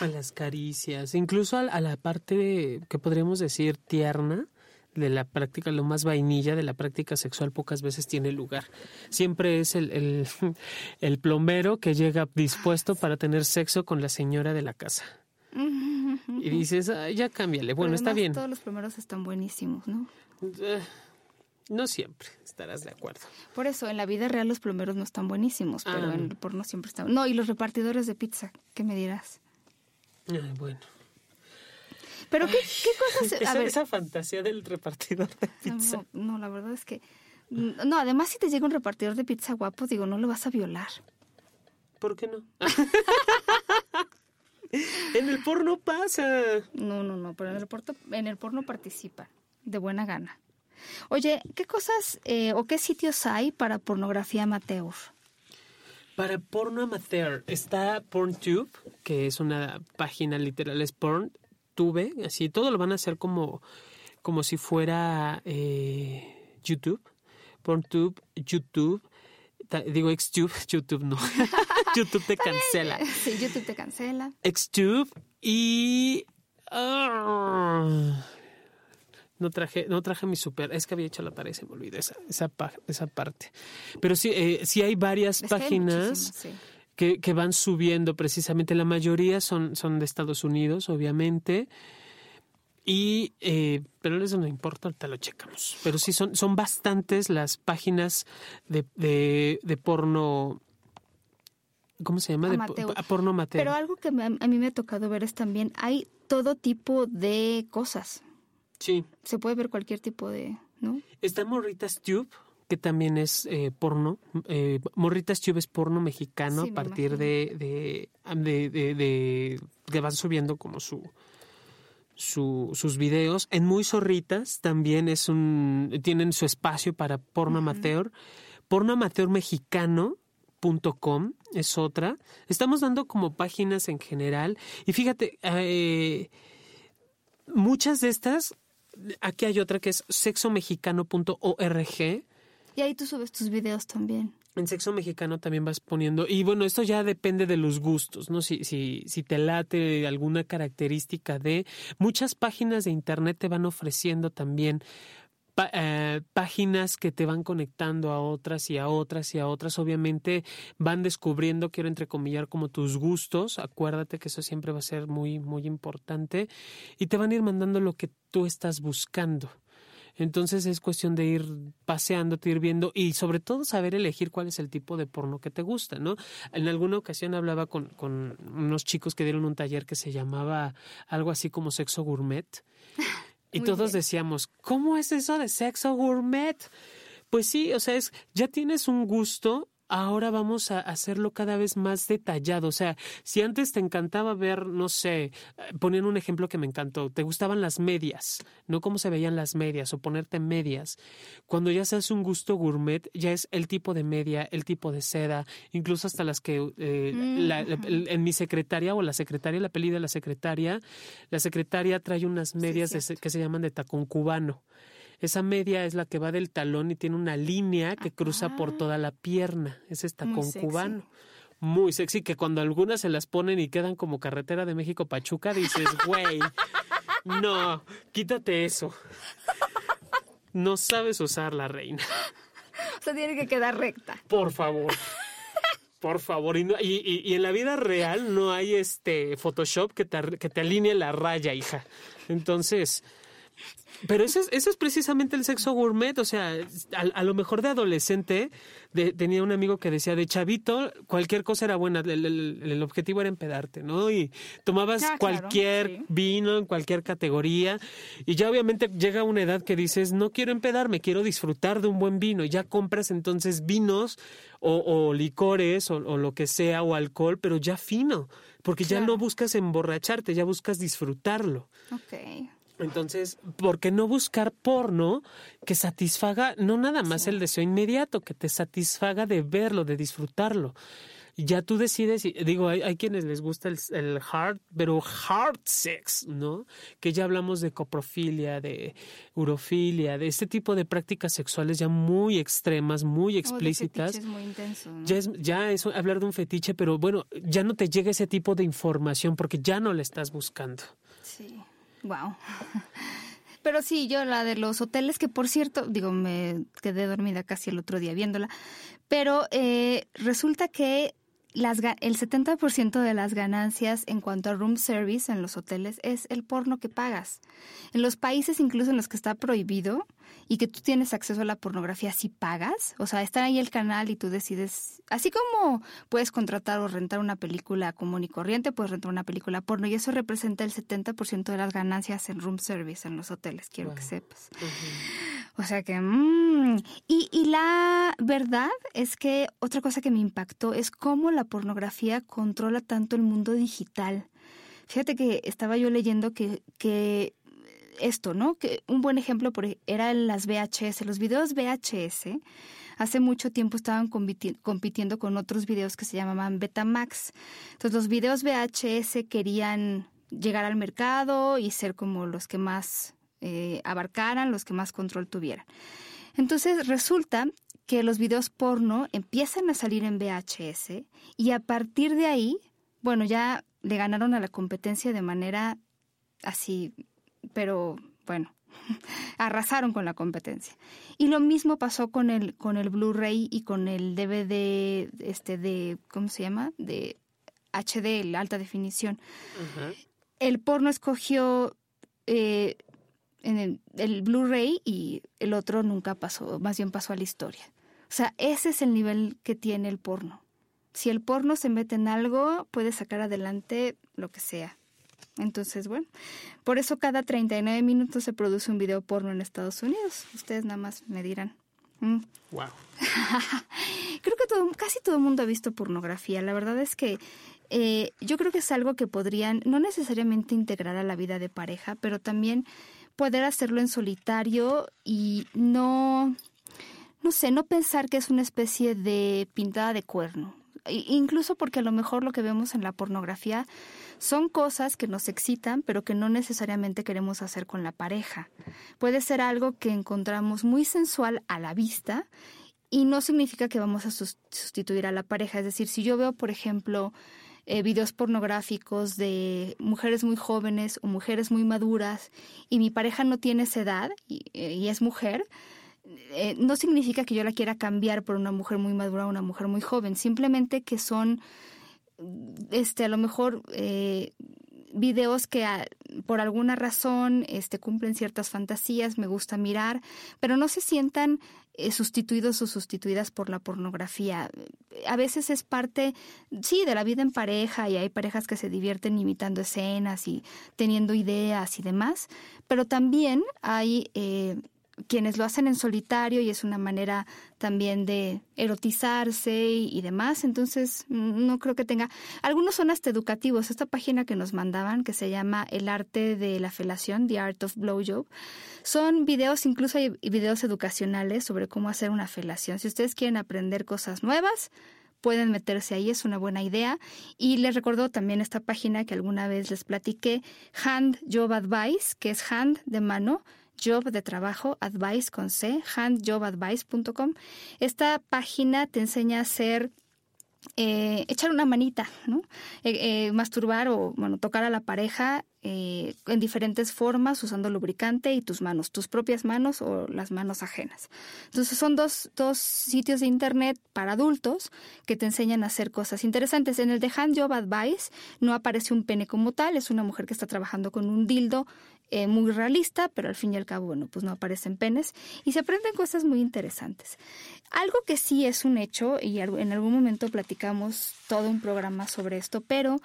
A las caricias, incluso a, a la parte que podríamos decir tierna de la práctica, lo más vainilla de la práctica sexual pocas veces tiene lugar. Siempre es el, el, el plomero que llega dispuesto para tener sexo con la señora de la casa. Y dices, "Ay, ya cámbiale. Bueno, Pero está además bien. Todos los primeros están buenísimos, ¿no? Eh, No siempre, estarás de acuerdo. Por eso, en la vida real los plomeros no están buenísimos, pero Ah. en el porno siempre están. No, y los repartidores de pizza, ¿qué me dirás? Ay, bueno. Pero qué, qué cosas. A Esa, ver, esa fantasía del repartidor de pizza. No, no, la verdad es que. No, además, si te llega un repartidor de pizza guapo, digo, no lo vas a violar. ¿Por qué no? en el porno pasa. No, no, no, pero en el, porto- en el porno participa, de buena gana. Oye, ¿qué cosas eh, o qué sitios hay para pornografía amateur? Para porno amateur está PornTube, que es una página literal, es PornTube, así todo lo van a hacer como como si fuera eh, YouTube, PornTube, YouTube, digo Xtube, YouTube no, YouTube te cancela. Sí, YouTube te cancela. Xtube y... Ah, no traje, no traje mi super, es que había hecho la pared, se me olvidó esa, esa, esa parte. Pero sí, eh, sí hay varias páginas que, que, van subiendo precisamente. La mayoría son, son de Estados Unidos, obviamente. Y, eh, pero eso no importa, ahorita lo checamos. Pero sí, son, son bastantes las páginas de, de, de porno ¿cómo se llama? De porno amateur. Pero algo que a mí me ha tocado ver es también, hay todo tipo de cosas. Sí. Se puede ver cualquier tipo de, ¿no? Está Morritas Tube, que también es eh, porno. Eh, Morritas Tube es porno mexicano a partir de de, de, de, que van subiendo como su, su, sus videos. En Muy Zorritas también es un, tienen su espacio para porno amateur. Porno amateur mexicano Com es otra. Estamos dando como páginas en general. Y fíjate, eh, muchas de estas aquí hay otra que es sexomexicano.org. Y ahí tú subes tus videos también. En sexo mexicano también vas poniendo, y bueno, esto ya depende de los gustos, ¿no? Si, si, si te late alguna característica de. Muchas páginas de internet te van ofreciendo también eh, páginas que te van conectando a otras y a otras y a otras. Obviamente van descubriendo, quiero entrecomillar, como tus gustos. Acuérdate que eso siempre va a ser muy, muy importante. Y te van a ir mandando lo que tú estás buscando. Entonces es cuestión de ir paseándote, ir viendo y sobre todo saber elegir cuál es el tipo de porno que te gusta, ¿no? En alguna ocasión hablaba con, con unos chicos que dieron un taller que se llamaba algo así como sexo gourmet. Y todos decíamos, ¿cómo es eso de sexo gourmet? Pues sí, o sea, es, ya tienes un gusto ahora vamos a hacerlo cada vez más detallado. O sea, si antes te encantaba ver, no sé, poniendo un ejemplo que me encantó, te gustaban las medias, no cómo se veían las medias o ponerte medias. Cuando ya se hace un gusto gourmet, ya es el tipo de media, el tipo de seda, incluso hasta las que eh, mm. en mi secretaria o la secretaria, la peli de la secretaria, la secretaria trae unas medias que se llaman de tacón cubano. Esa media es la que va del talón y tiene una línea que cruza por toda la pierna. Es esta con cubano. Muy sexy, que cuando algunas se las ponen y quedan como carretera de México Pachuca, dices, güey, no, quítate eso. No sabes usar la reina. O sea, tiene que quedar recta. Por favor. Por favor, y, y, y, en la vida real no hay este Photoshop que te, que te alinee la raya, hija. Entonces, pero eso es, precisamente el sexo gourmet, o sea, a, lo mejor de adolescente tenía un amigo que decía, de chavito, cualquier cosa era buena, el, objetivo era empedarte, ¿no? Y tomabas ah, cualquier vino en cualquier categoría y ya obviamente llega una edad que dices, no quiero empedarme, quiero disfrutar de un buen vino y ya compras entonces vinos o, licores o, lo que sea o alcohol, pero ya fino, porque ya no buscas emborracharte, ya buscas disfrutarlo. Ok. Entonces, ¿por qué no buscar porno que satisfaga no nada más el deseo inmediato, que te satisfaga de verlo, de disfrutarlo? Ya tú decides, digo, hay, quienes les gusta el, el, hard, pero hard sex, ¿no? Que ya hablamos de coprofilia, de urofilia, de este tipo de prácticas sexuales ya muy extremas, muy explícitas. es muy intenso. Ya es, ya es hablar de un fetiche, pero bueno, ya no te llega ese tipo de información porque ya no la estás buscando. Sí. Wow. Pero sí, yo la de los hoteles, que por cierto, digo, me quedé dormida casi el otro día viéndola, pero eh, resulta que las, el 70% de las ganancias en cuanto a room service en los hoteles es el porno que pagas. En los países incluso en los que está prohibido y que tú tienes acceso a la pornografía si pagas, o sea, está ahí el canal y tú decides, así como puedes contratar o rentar una película común y corriente, puedes rentar una película porno y eso representa el 70% de las ganancias en room service en los hoteles, quiero que sepas. O sea que... Mm, y, y la verdad es que otra cosa que me impactó es cómo la pornografía controla tanto el mundo digital. Fíjate que estaba yo leyendo que, esto, ¿no? Que un buen ejemplo por, e, era las VHS. Los videos VHS hace mucho tiempo estaban compitiendo con otros videos que se llamaban Betamax. Entonces los videos VHS querían llegar al mercado y ser como los que más eh, abarcaran, los que más control tuvieran. Entonces resulta que los videos porno empiezan a salir en VHS y a partir de ahí, bueno, ya le ganaron a la competencia de manera así, pero bueno, arrasaron con la competencia. Y lo mismo pasó con el con el Blu-ray y con el DVD este de ¿cómo se llama? de HD, la alta definición. El porno escogió eh, en el, Blu-ray y el otro nunca pasó, más bien pasó a la historia. O sea, ese es el nivel que tiene el porno. Si el porno se mete en algo, puede sacar adelante lo que sea. Entonces, bueno, por eso cada 39 minutos se produce un video porno en Estados Unidos. Ustedes nada más me dirán. Wow. Mm. creo que todo, casi todo el mundo ha visto pornografía. La verdad es que eh, yo creo que es algo que podrían no necesariamente integrar a la vida de pareja, pero también poder hacerlo en solitario y no, no sé, no pensar que es una especie de pintada de cuerno. Incluso porque a lo mejor lo que vemos en la pornografía son cosas que nos excitan, pero que no necesariamente queremos hacer con la pareja. Puede ser algo que encontramos muy sensual a la vista y no significa que vamos a sustituir a la pareja. Es decir, si yo veo, por ejemplo, eh, videos pornográficos de mujeres muy jóvenes o mujeres muy maduras y mi pareja no tiene esa edad y, eh, es mujer, eh, no significa que yo la quiera cambiar por una mujer muy madura o una mujer muy joven, simplemente que son, este, a lo mejor videos que por alguna razón este, cumplen ciertas fantasías, me gusta mirar, pero no se sientan eh, sustituidos o sustituidas por la pornografía. A veces es parte, sí, de la vida en pareja y hay parejas que se divierten imitando escenas y teniendo ideas y demás, pero también hay... Eh, quienes lo hacen en solitario y es una manera también de erotizarse y, demás. Entonces, no creo que tenga. Algunos son hasta educativos. Esta página que nos mandaban, que se llama El arte de la felación, The Art of Blowjob, son videos, incluso hay videos educacionales sobre cómo hacer una felación. Si ustedes quieren aprender cosas nuevas, pueden meterse ahí, es una buena idea. Y les recuerdo también esta página que alguna vez les platiqué, Hand Job Advice, que es hand de mano, job de trabajo, advice con C, handjobadvice.com. Esta página te enseña a hacer eh, echar una manita, ¿no? Eh, eh, masturbar o bueno, tocar a la pareja en diferentes formas usando lubricante y tus manos, tus propias manos o las manos ajenas. Entonces son dos, dos sitios de internet para adultos que te enseñan a hacer cosas interesantes. En el de Hand Advice no aparece un pene como tal, es una mujer que está trabajando con un dildo eh, muy realista, pero al fin y al cabo, bueno, pues no aparecen penes y se aprenden cosas muy interesantes. Algo que sí es un hecho, y en algún momento platicamos todo un programa sobre esto, pero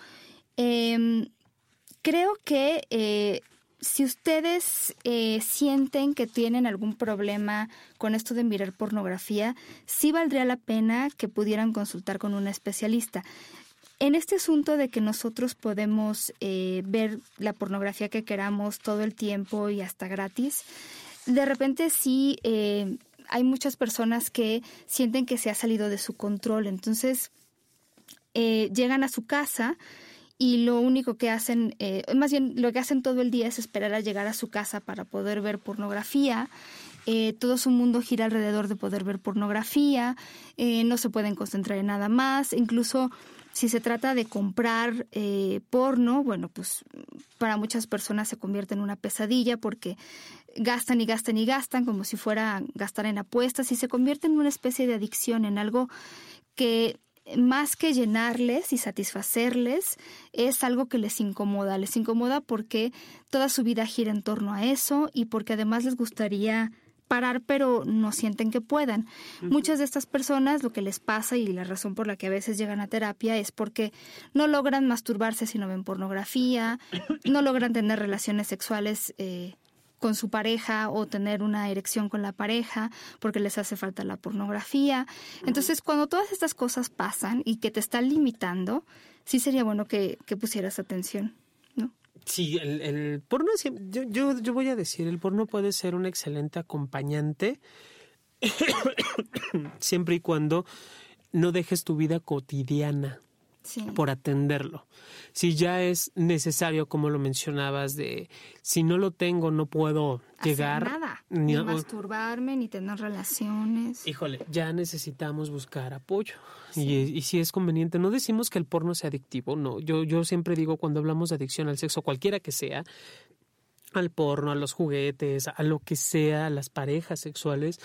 em, creo que eh, si ustedes eh, sienten que tienen algún problema con esto de mirar pornografía, sí valdría la pena que pudieran consultar con un especialista en este asunto de que nosotros podemos eh, ver la pornografía que queramos todo el tiempo y hasta gratis, de repente sí eh, hay muchas personas que sienten que se ha salido de su control. Entonces eh, llegan a su casa y lo único que hacen, más bien lo que hacen todo el día es esperar a llegar a su casa para poder ver pornografía. todo su mundo gira alrededor de poder ver pornografía, no se pueden concentrar en nada más, incluso si se trata de comprar eh, porno, bueno, pues para muchas personas se convierte en una pesadilla porque gastan y gastan y gastan como si fuera gastar en apuestas y se convierte en una especie de adicción, en algo que más que llenarles y satisfacerles, es algo que les incomoda. Les incomoda porque toda su vida gira en torno a eso y porque además les gustaría parar, pero no sienten que puedan. Muchas de estas personas lo que les pasa y la razón por la que a veces llegan a terapia es porque no logran masturbarse si no ven pornografía, no logran tener relaciones sexuales eh, con su pareja o tener una erección con la pareja porque les hace falta la pornografía. Entonces, cuando todas estas cosas pasan y que te están limitando, sí sería bueno que, que pusieras atención. Sí, el, el porno, yo, yo, yo voy a decir, el porno puede ser un excelente acompañante siempre y cuando no dejes tu vida cotidiana por atenderlo. Si ya es necesario, como lo mencionabas, de si no lo tengo, no puedo llegar. Nada, ni, masturbarme, ni tener relaciones. Híjole, ya necesitamos buscar apoyo. Y, si es conveniente, no decimos que el porno sea adictivo, no. Yo, yo siempre digo cuando hablamos de adicción al sexo, cualquiera que sea, al porno, a los juguetes, a lo que sea, a las parejas sexuales,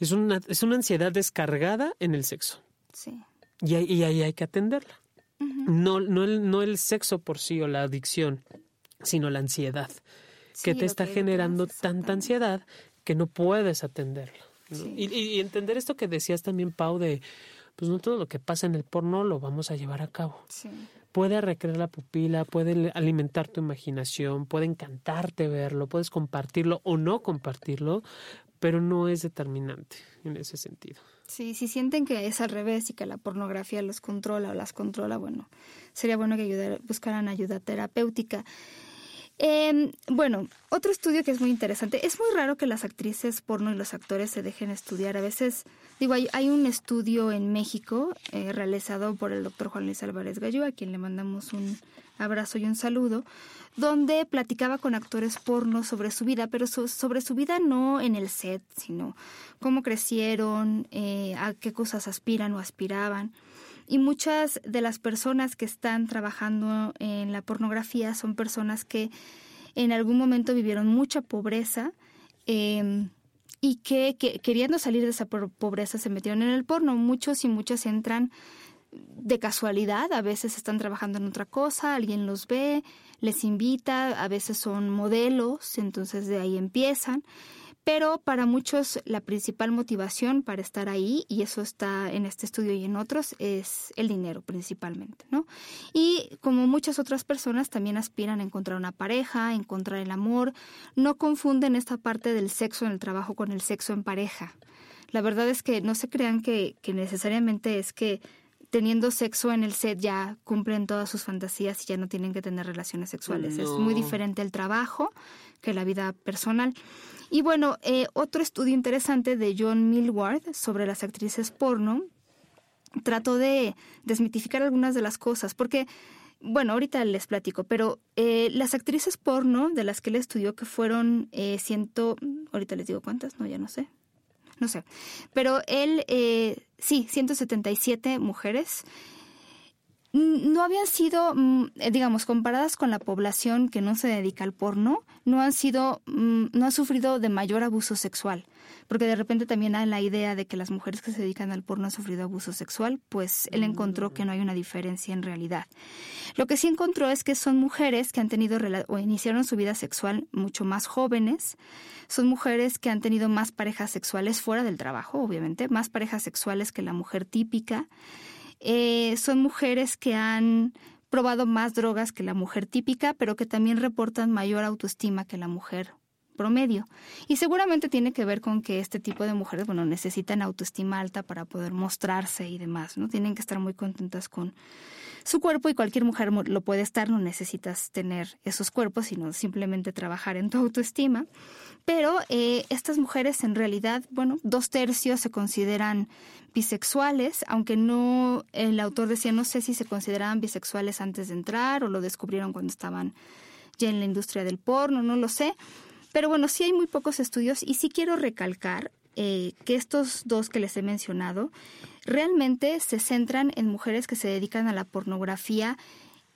es una, es una ansiedad descargada en el sexo. Sí. Y ahí hay que atenderla no, no, el, no el sexo por sí o la adicción, sino la ansiedad, que te está generando tanta ansiedad que no puedes atenderlo. Y, entender esto que decías también, Pau, de pues no todo lo que pasa en el porno lo vamos a llevar a cabo. Puede recrear la pupila, puede alimentar tu imaginación, puede encantarte verlo, puedes compartirlo o no compartirlo, pero no es determinante en ese sentido. Sí, si sienten que es al revés y que la pornografía los controla o las controla, bueno, sería bueno que ayudar, buscaran ayuda terapéutica. Eh, bueno, otro estudio que es muy interesante. Es muy raro que las actrices porno y los actores se dejen estudiar. A veces, digo, hay, hay un estudio en México eh, realizado por el doctor Juan Luis Álvarez Gallo, a quien le mandamos un abrazo y un saludo, donde platicaba con actores porno sobre su vida, pero sobre su vida no en el set, sino cómo crecieron, eh, a qué cosas aspiran o aspiraban. Y muchas de las personas que están trabajando en la pornografía son personas que en algún momento vivieron mucha pobreza em, y que, que, queriendo salir de esa pobreza se metieron en el porno. Muchos y muchas entran de casualidad, a veces están trabajando en otra cosa, alguien los ve, les invita, a veces son modelos, entonces de ahí empiezan. Pero para muchos la principal motivación para estar ahí, y eso está en este estudio y en otros, es el dinero principalmente, ¿no? Y como muchas otras personas también aspiran a encontrar una pareja, a encontrar el amor, no confunden esta parte del sexo en el trabajo con el sexo en pareja. La verdad es que no se crean que, que necesariamente es que teniendo sexo en el set ya cumplen todas sus fantasías y ya no tienen que tener relaciones sexuales. Es muy diferente el trabajo que la vida personal. Y bueno, eh, otro estudio interesante de John Millward sobre las actrices porno trató de desmitificar algunas de las cosas, porque, bueno, ahorita les platico, pero eh, las actrices porno de las que él estudió, que fueron eh, ciento, ahorita les digo cuántas, no, ya no sé, no sé. Pero él, eh, sí, 177 mujeres no habían sido, mm, eh, digamos, comparadas con la población que no se dedica al porno, no han sido, mm, no han sufrido de mayor abuso sexual. Porque de repente también hay la idea de que las mujeres que se dedican al porno han sufrido abuso sexual, pues él encontró que no hay una diferencia en realidad. Lo que sí encontró es que son mujeres que han tenido o iniciaron su vida sexual mucho más jóvenes, son mujeres que han tenido más parejas sexuales fuera del trabajo, obviamente, más parejas sexuales que la mujer típica. Eh, son mujeres que han probado más drogas que la mujer típica, pero que también reportan mayor autoestima que la mujer promedio. Y seguramente tiene que ver con que este tipo de mujeres, bueno, necesitan autoestima alta para poder mostrarse y demás, ¿no? Tienen que estar muy contentas con su cuerpo y cualquier mujer lo puede estar, no necesitas tener esos cuerpos, sino simplemente trabajar en tu autoestima. Pero eh, estas mujeres en realidad, bueno, dos tercios se consideran bisexuales, aunque no, el autor decía, no sé si se consideraban bisexuales antes de entrar o lo descubrieron cuando estaban ya en la industria del porno, no lo sé. Pero bueno, sí hay muy pocos estudios y sí quiero recalcar eh, que estos dos que les he mencionado realmente se centran en mujeres que se dedican a la pornografía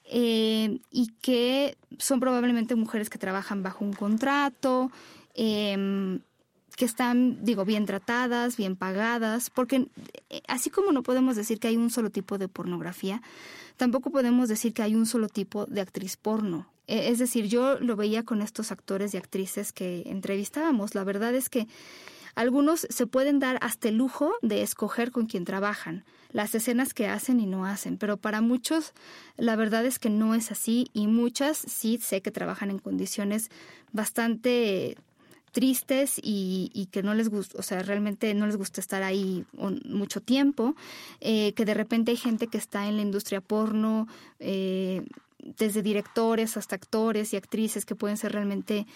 eh, y que son probablemente mujeres que trabajan bajo un contrato, em, que están, digo, bien tratadas, bien pagadas, porque eh, así como no podemos decir que hay un solo tipo de pornografía, tampoco podemos decir que hay un solo tipo de actriz porno. E, es decir, yo lo veía con estos actores y actrices que entrevistábamos. La verdad es que algunos se pueden dar hasta el lujo de escoger con quién trabajan, las escenas que hacen y no hacen, pero para muchos la verdad es que no es así y muchas sí sé que trabajan en condiciones bastante tristes y, que no les gusta, o sea, realmente no les gusta estar ahí mucho tiempo, eh, que de repente hay gente que está en la industria porno, eh, desde directores hasta actores y actrices que pueden ser realmente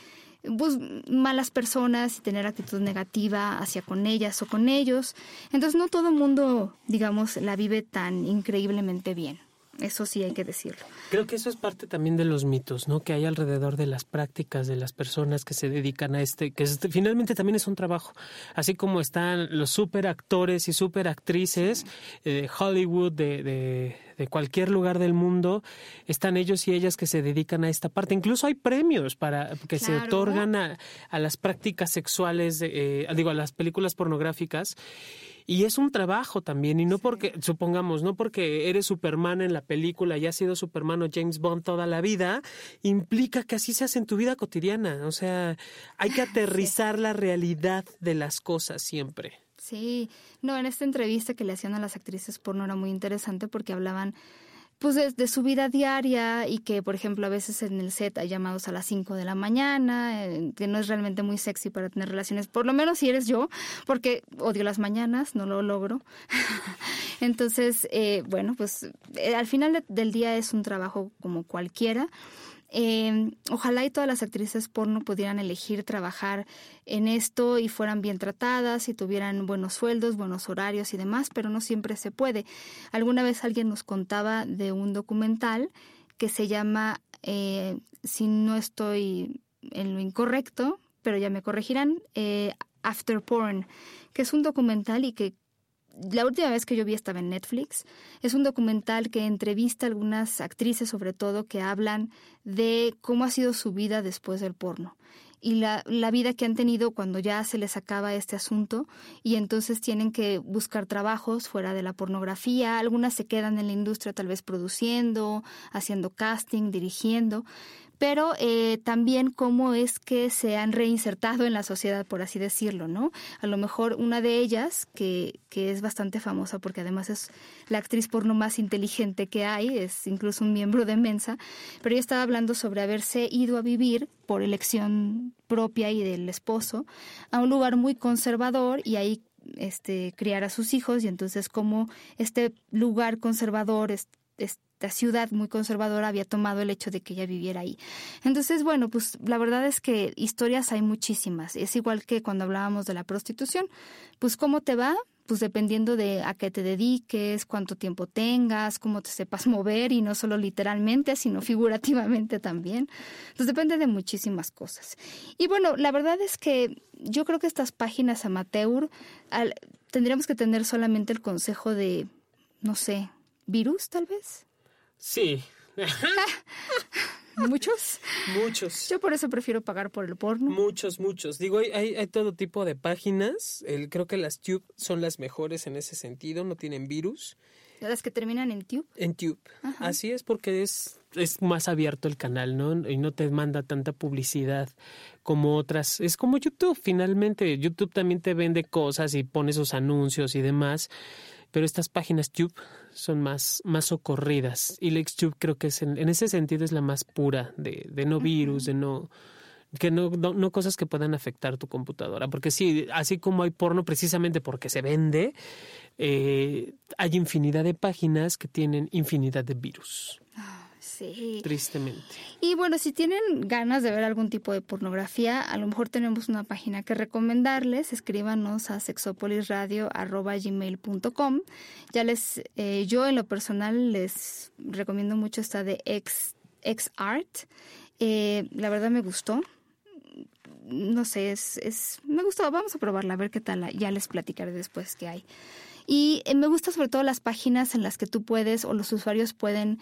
pues, malas personas y tener actitud negativa hacia con ellas o con ellos. Entonces no todo el mundo, digamos, la vive tan increíblemente bien. Eso sí hay que decirlo. Creo que eso es parte también de los mitos, ¿no? Que hay alrededor de las prácticas de las personas que se dedican a este, que finalmente también es un trabajo. Así como están los super actores y super actrices de Hollywood, de, de, de, cualquier lugar del mundo, están ellos y ellas que se dedican a esta parte. Incluso hay premios para que se otorgan a, a, las prácticas sexuales, eh, digo, a las películas pornográficas. Y es un trabajo también, y no porque, supongamos, no porque eres Superman en la película y has sido Superman o James Bond toda la vida, implica que así se hace en tu vida cotidiana. O sea, hay que aterrizar la realidad de las cosas siempre. Sí, no, en esta entrevista que le hacían a las actrices porno era muy interesante porque hablaban pues de, su vida diaria y que, por ejemplo, a veces en el set hay llamados a las 5 de la mañana, eh, que no es realmente muy sexy para tener relaciones, por lo menos si eres yo, porque odio las mañanas, no lo logro. Entonces, eh, bueno, pues eh, al final del día es un trabajo como cualquiera. Eh, ojalá y todas las actrices porno pudieran elegir trabajar en esto y fueran bien tratadas y tuvieran buenos sueldos, buenos horarios y demás, pero no siempre se puede. Alguna vez alguien nos contaba de un documental que se llama, eh, si no estoy en lo incorrecto, pero ya me corregirán, eh, After Porn, que es un documental y que la última vez que yo vi estaba en Netflix. Es un documental que entrevista a algunas actrices, sobre todo, que hablan de cómo ha sido su vida después del porno y la, la, vida que han tenido cuando ya se les acaba este asunto y entonces tienen que buscar trabajos fuera de la pornografía. Algunas se quedan en la industria tal vez produciendo, haciendo casting, dirigiendo, pero eh, también cómo es que se han reinsertado en la sociedad, por así decirlo, ¿no? A lo mejor una de ellas, que, que es bastante famosa porque además es la actriz porno más inteligente que hay, es incluso un miembro de Mensa, pero ella estaba hablando sobre haberse ido a vivir por elección propia y del esposo a un lugar muy conservador y ahí este criar a sus hijos y entonces como este lugar conservador ciudad muy conservadora había tomado el hecho de que ella viviera ahí. Entonces, bueno, pues la verdad es que historias hay muchísimas. Es igual que cuando hablábamos de la prostitución. Pues cómo te va, pues dependiendo de a qué te dediques, cuánto tiempo tengas, cómo te sepas mover y no solo literalmente, sino figurativamente también. Entonces depende de muchísimas cosas. Y bueno, la verdad es que yo creo que estas páginas amateur tendríamos que tener solamente el consejo de, no sé, virus tal vez. Sí. ¿Muchos? Muchos. Yo por eso prefiero pagar por el porno. Muchos, muchos. Digo, hay, hay, todo tipo de páginas. El, creo que las Tube son las mejores en ese sentido, no tienen virus. ¿Las que terminan en Tube? En Tube. Así es, porque es, es más abierto el canal, ¿no? Y no te manda tanta publicidad como otras. Es como YouTube, finalmente. YouTube también te vende cosas y pone sus anuncios y demás pero estas páginas Tube son más, más socorridas. Y LexTube creo que es en, ese sentido es la más pura de, de no virus, de no que no, no, cosas que puedan afectar tu computadora, porque sí, así como hay porno precisamente porque se vende, eh, hay infinidad de páginas que tienen infinidad de virus. Sí. Tristemente. Y bueno, si tienen ganas de ver algún tipo de pornografía, a lo mejor tenemos una página que recomendarles. Escríbanos a sexopolisradio.gmail.com. Ya les, eh, yo en lo personal les recomiendo mucho esta de X, Art. Eh, la verdad me gustó no sé, es, es, me gustó, vamos a probarla, a ver qué tal, ya les platicaré después qué hay. Y eh, me gusta sobre todo las páginas en las que tú puedes o los usuarios pueden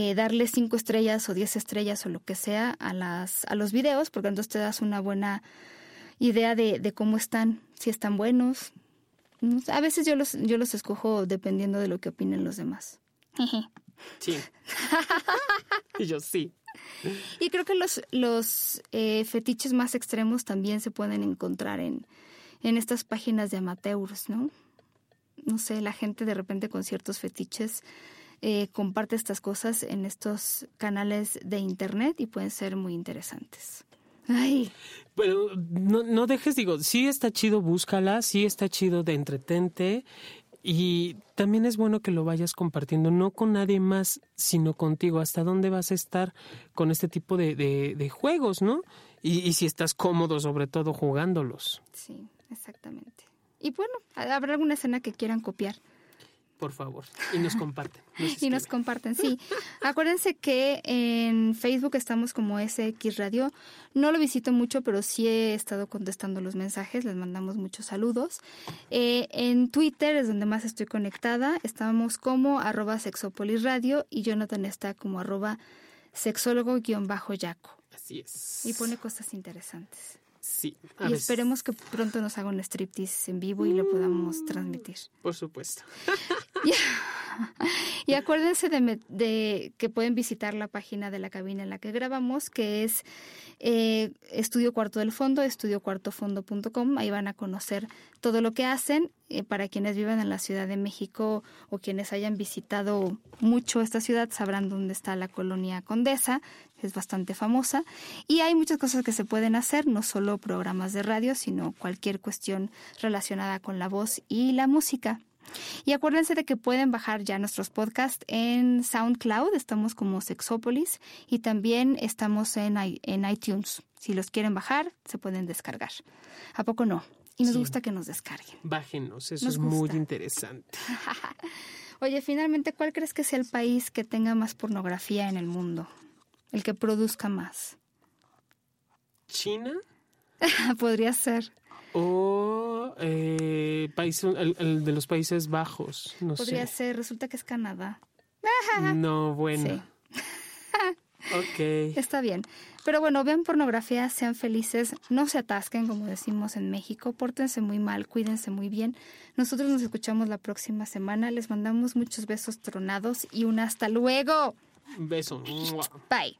eh, darle cinco estrellas o diez estrellas o lo que sea a, las, a los videos, porque entonces te das una buena idea de, de cómo están, si están buenos. A veces yo los, yo los escojo dependiendo de lo que opinen los demás. Sí. y yo sí. Y creo que los, los eh, fetiches más extremos también se pueden encontrar en, en estas páginas de amateurs, ¿no? No sé, la gente de repente con ciertos fetiches eh, comparte estas cosas en estos canales de internet y pueden ser muy interesantes. Ay. Bueno, no, no dejes, digo, sí está chido, búscala, sí está chido de entretente y también es bueno que lo vayas compartiendo, no con nadie más, sino contigo. ¿Hasta dónde vas a estar con este tipo de, de, juegos, no? Y, y si estás cómodo, sobre todo, jugándolos. Sí, exactamente. Y bueno, habrá alguna escena que quieran copiar. Por favor. Y nos comparten. y nos comparten, sí. Acuérdense que en Facebook estamos como SX Radio. No lo visito mucho, pero sí he estado contestando los mensajes. Les mandamos muchos saludos. Eh, en Twitter es donde más estoy conectada. Estamos como arroba sexopolisradio y Jonathan está como arroba sexólogo-yaco. Así es. Y pone cosas interesantes. Sí. y esperemos que pronto nos haga un striptease en vivo y lo podamos transmitir. Por supuesto. y acuérdense de, de, que pueden visitar la página de la cabina en la que grabamos, que es eh, Estudio Cuarto del Fondo, estudiocuartofondo.com. Ahí van a conocer todo lo que hacen. Eh, para quienes viven en la Ciudad de México o quienes hayan visitado mucho esta ciudad, sabrán dónde está la colonia Condesa, es bastante famosa. Y hay muchas cosas que se pueden hacer, no solo programas de radio, sino cualquier cuestión relacionada con la voz y la música. Y acuérdense de que pueden bajar ya nuestros podcasts en SoundCloud, estamos como Sexópolis, y también estamos en, en iTunes. Si los quieren bajar, se pueden descargar. ¿A poco no? Y nos gusta que nos descarguen. Bájenos, eso es muy interesante. Oye, finalmente, ¿cuál crees que sea el país que tenga más pornografía en el mundo? El que produzca más. ¿China? Podría ser. O eh, país, el, de los Países Bajos, no Podría ser, resulta que es Canadá. No, bueno. Sí. ok. Está bien. Pero bueno, vean pornografía, sean felices, no se atasquen, como decimos en México, pórtense muy mal, cuídense muy bien. Nosotros nos escuchamos la próxima semana, les mandamos muchos besos tronados y un hasta luego. Beso. Bye.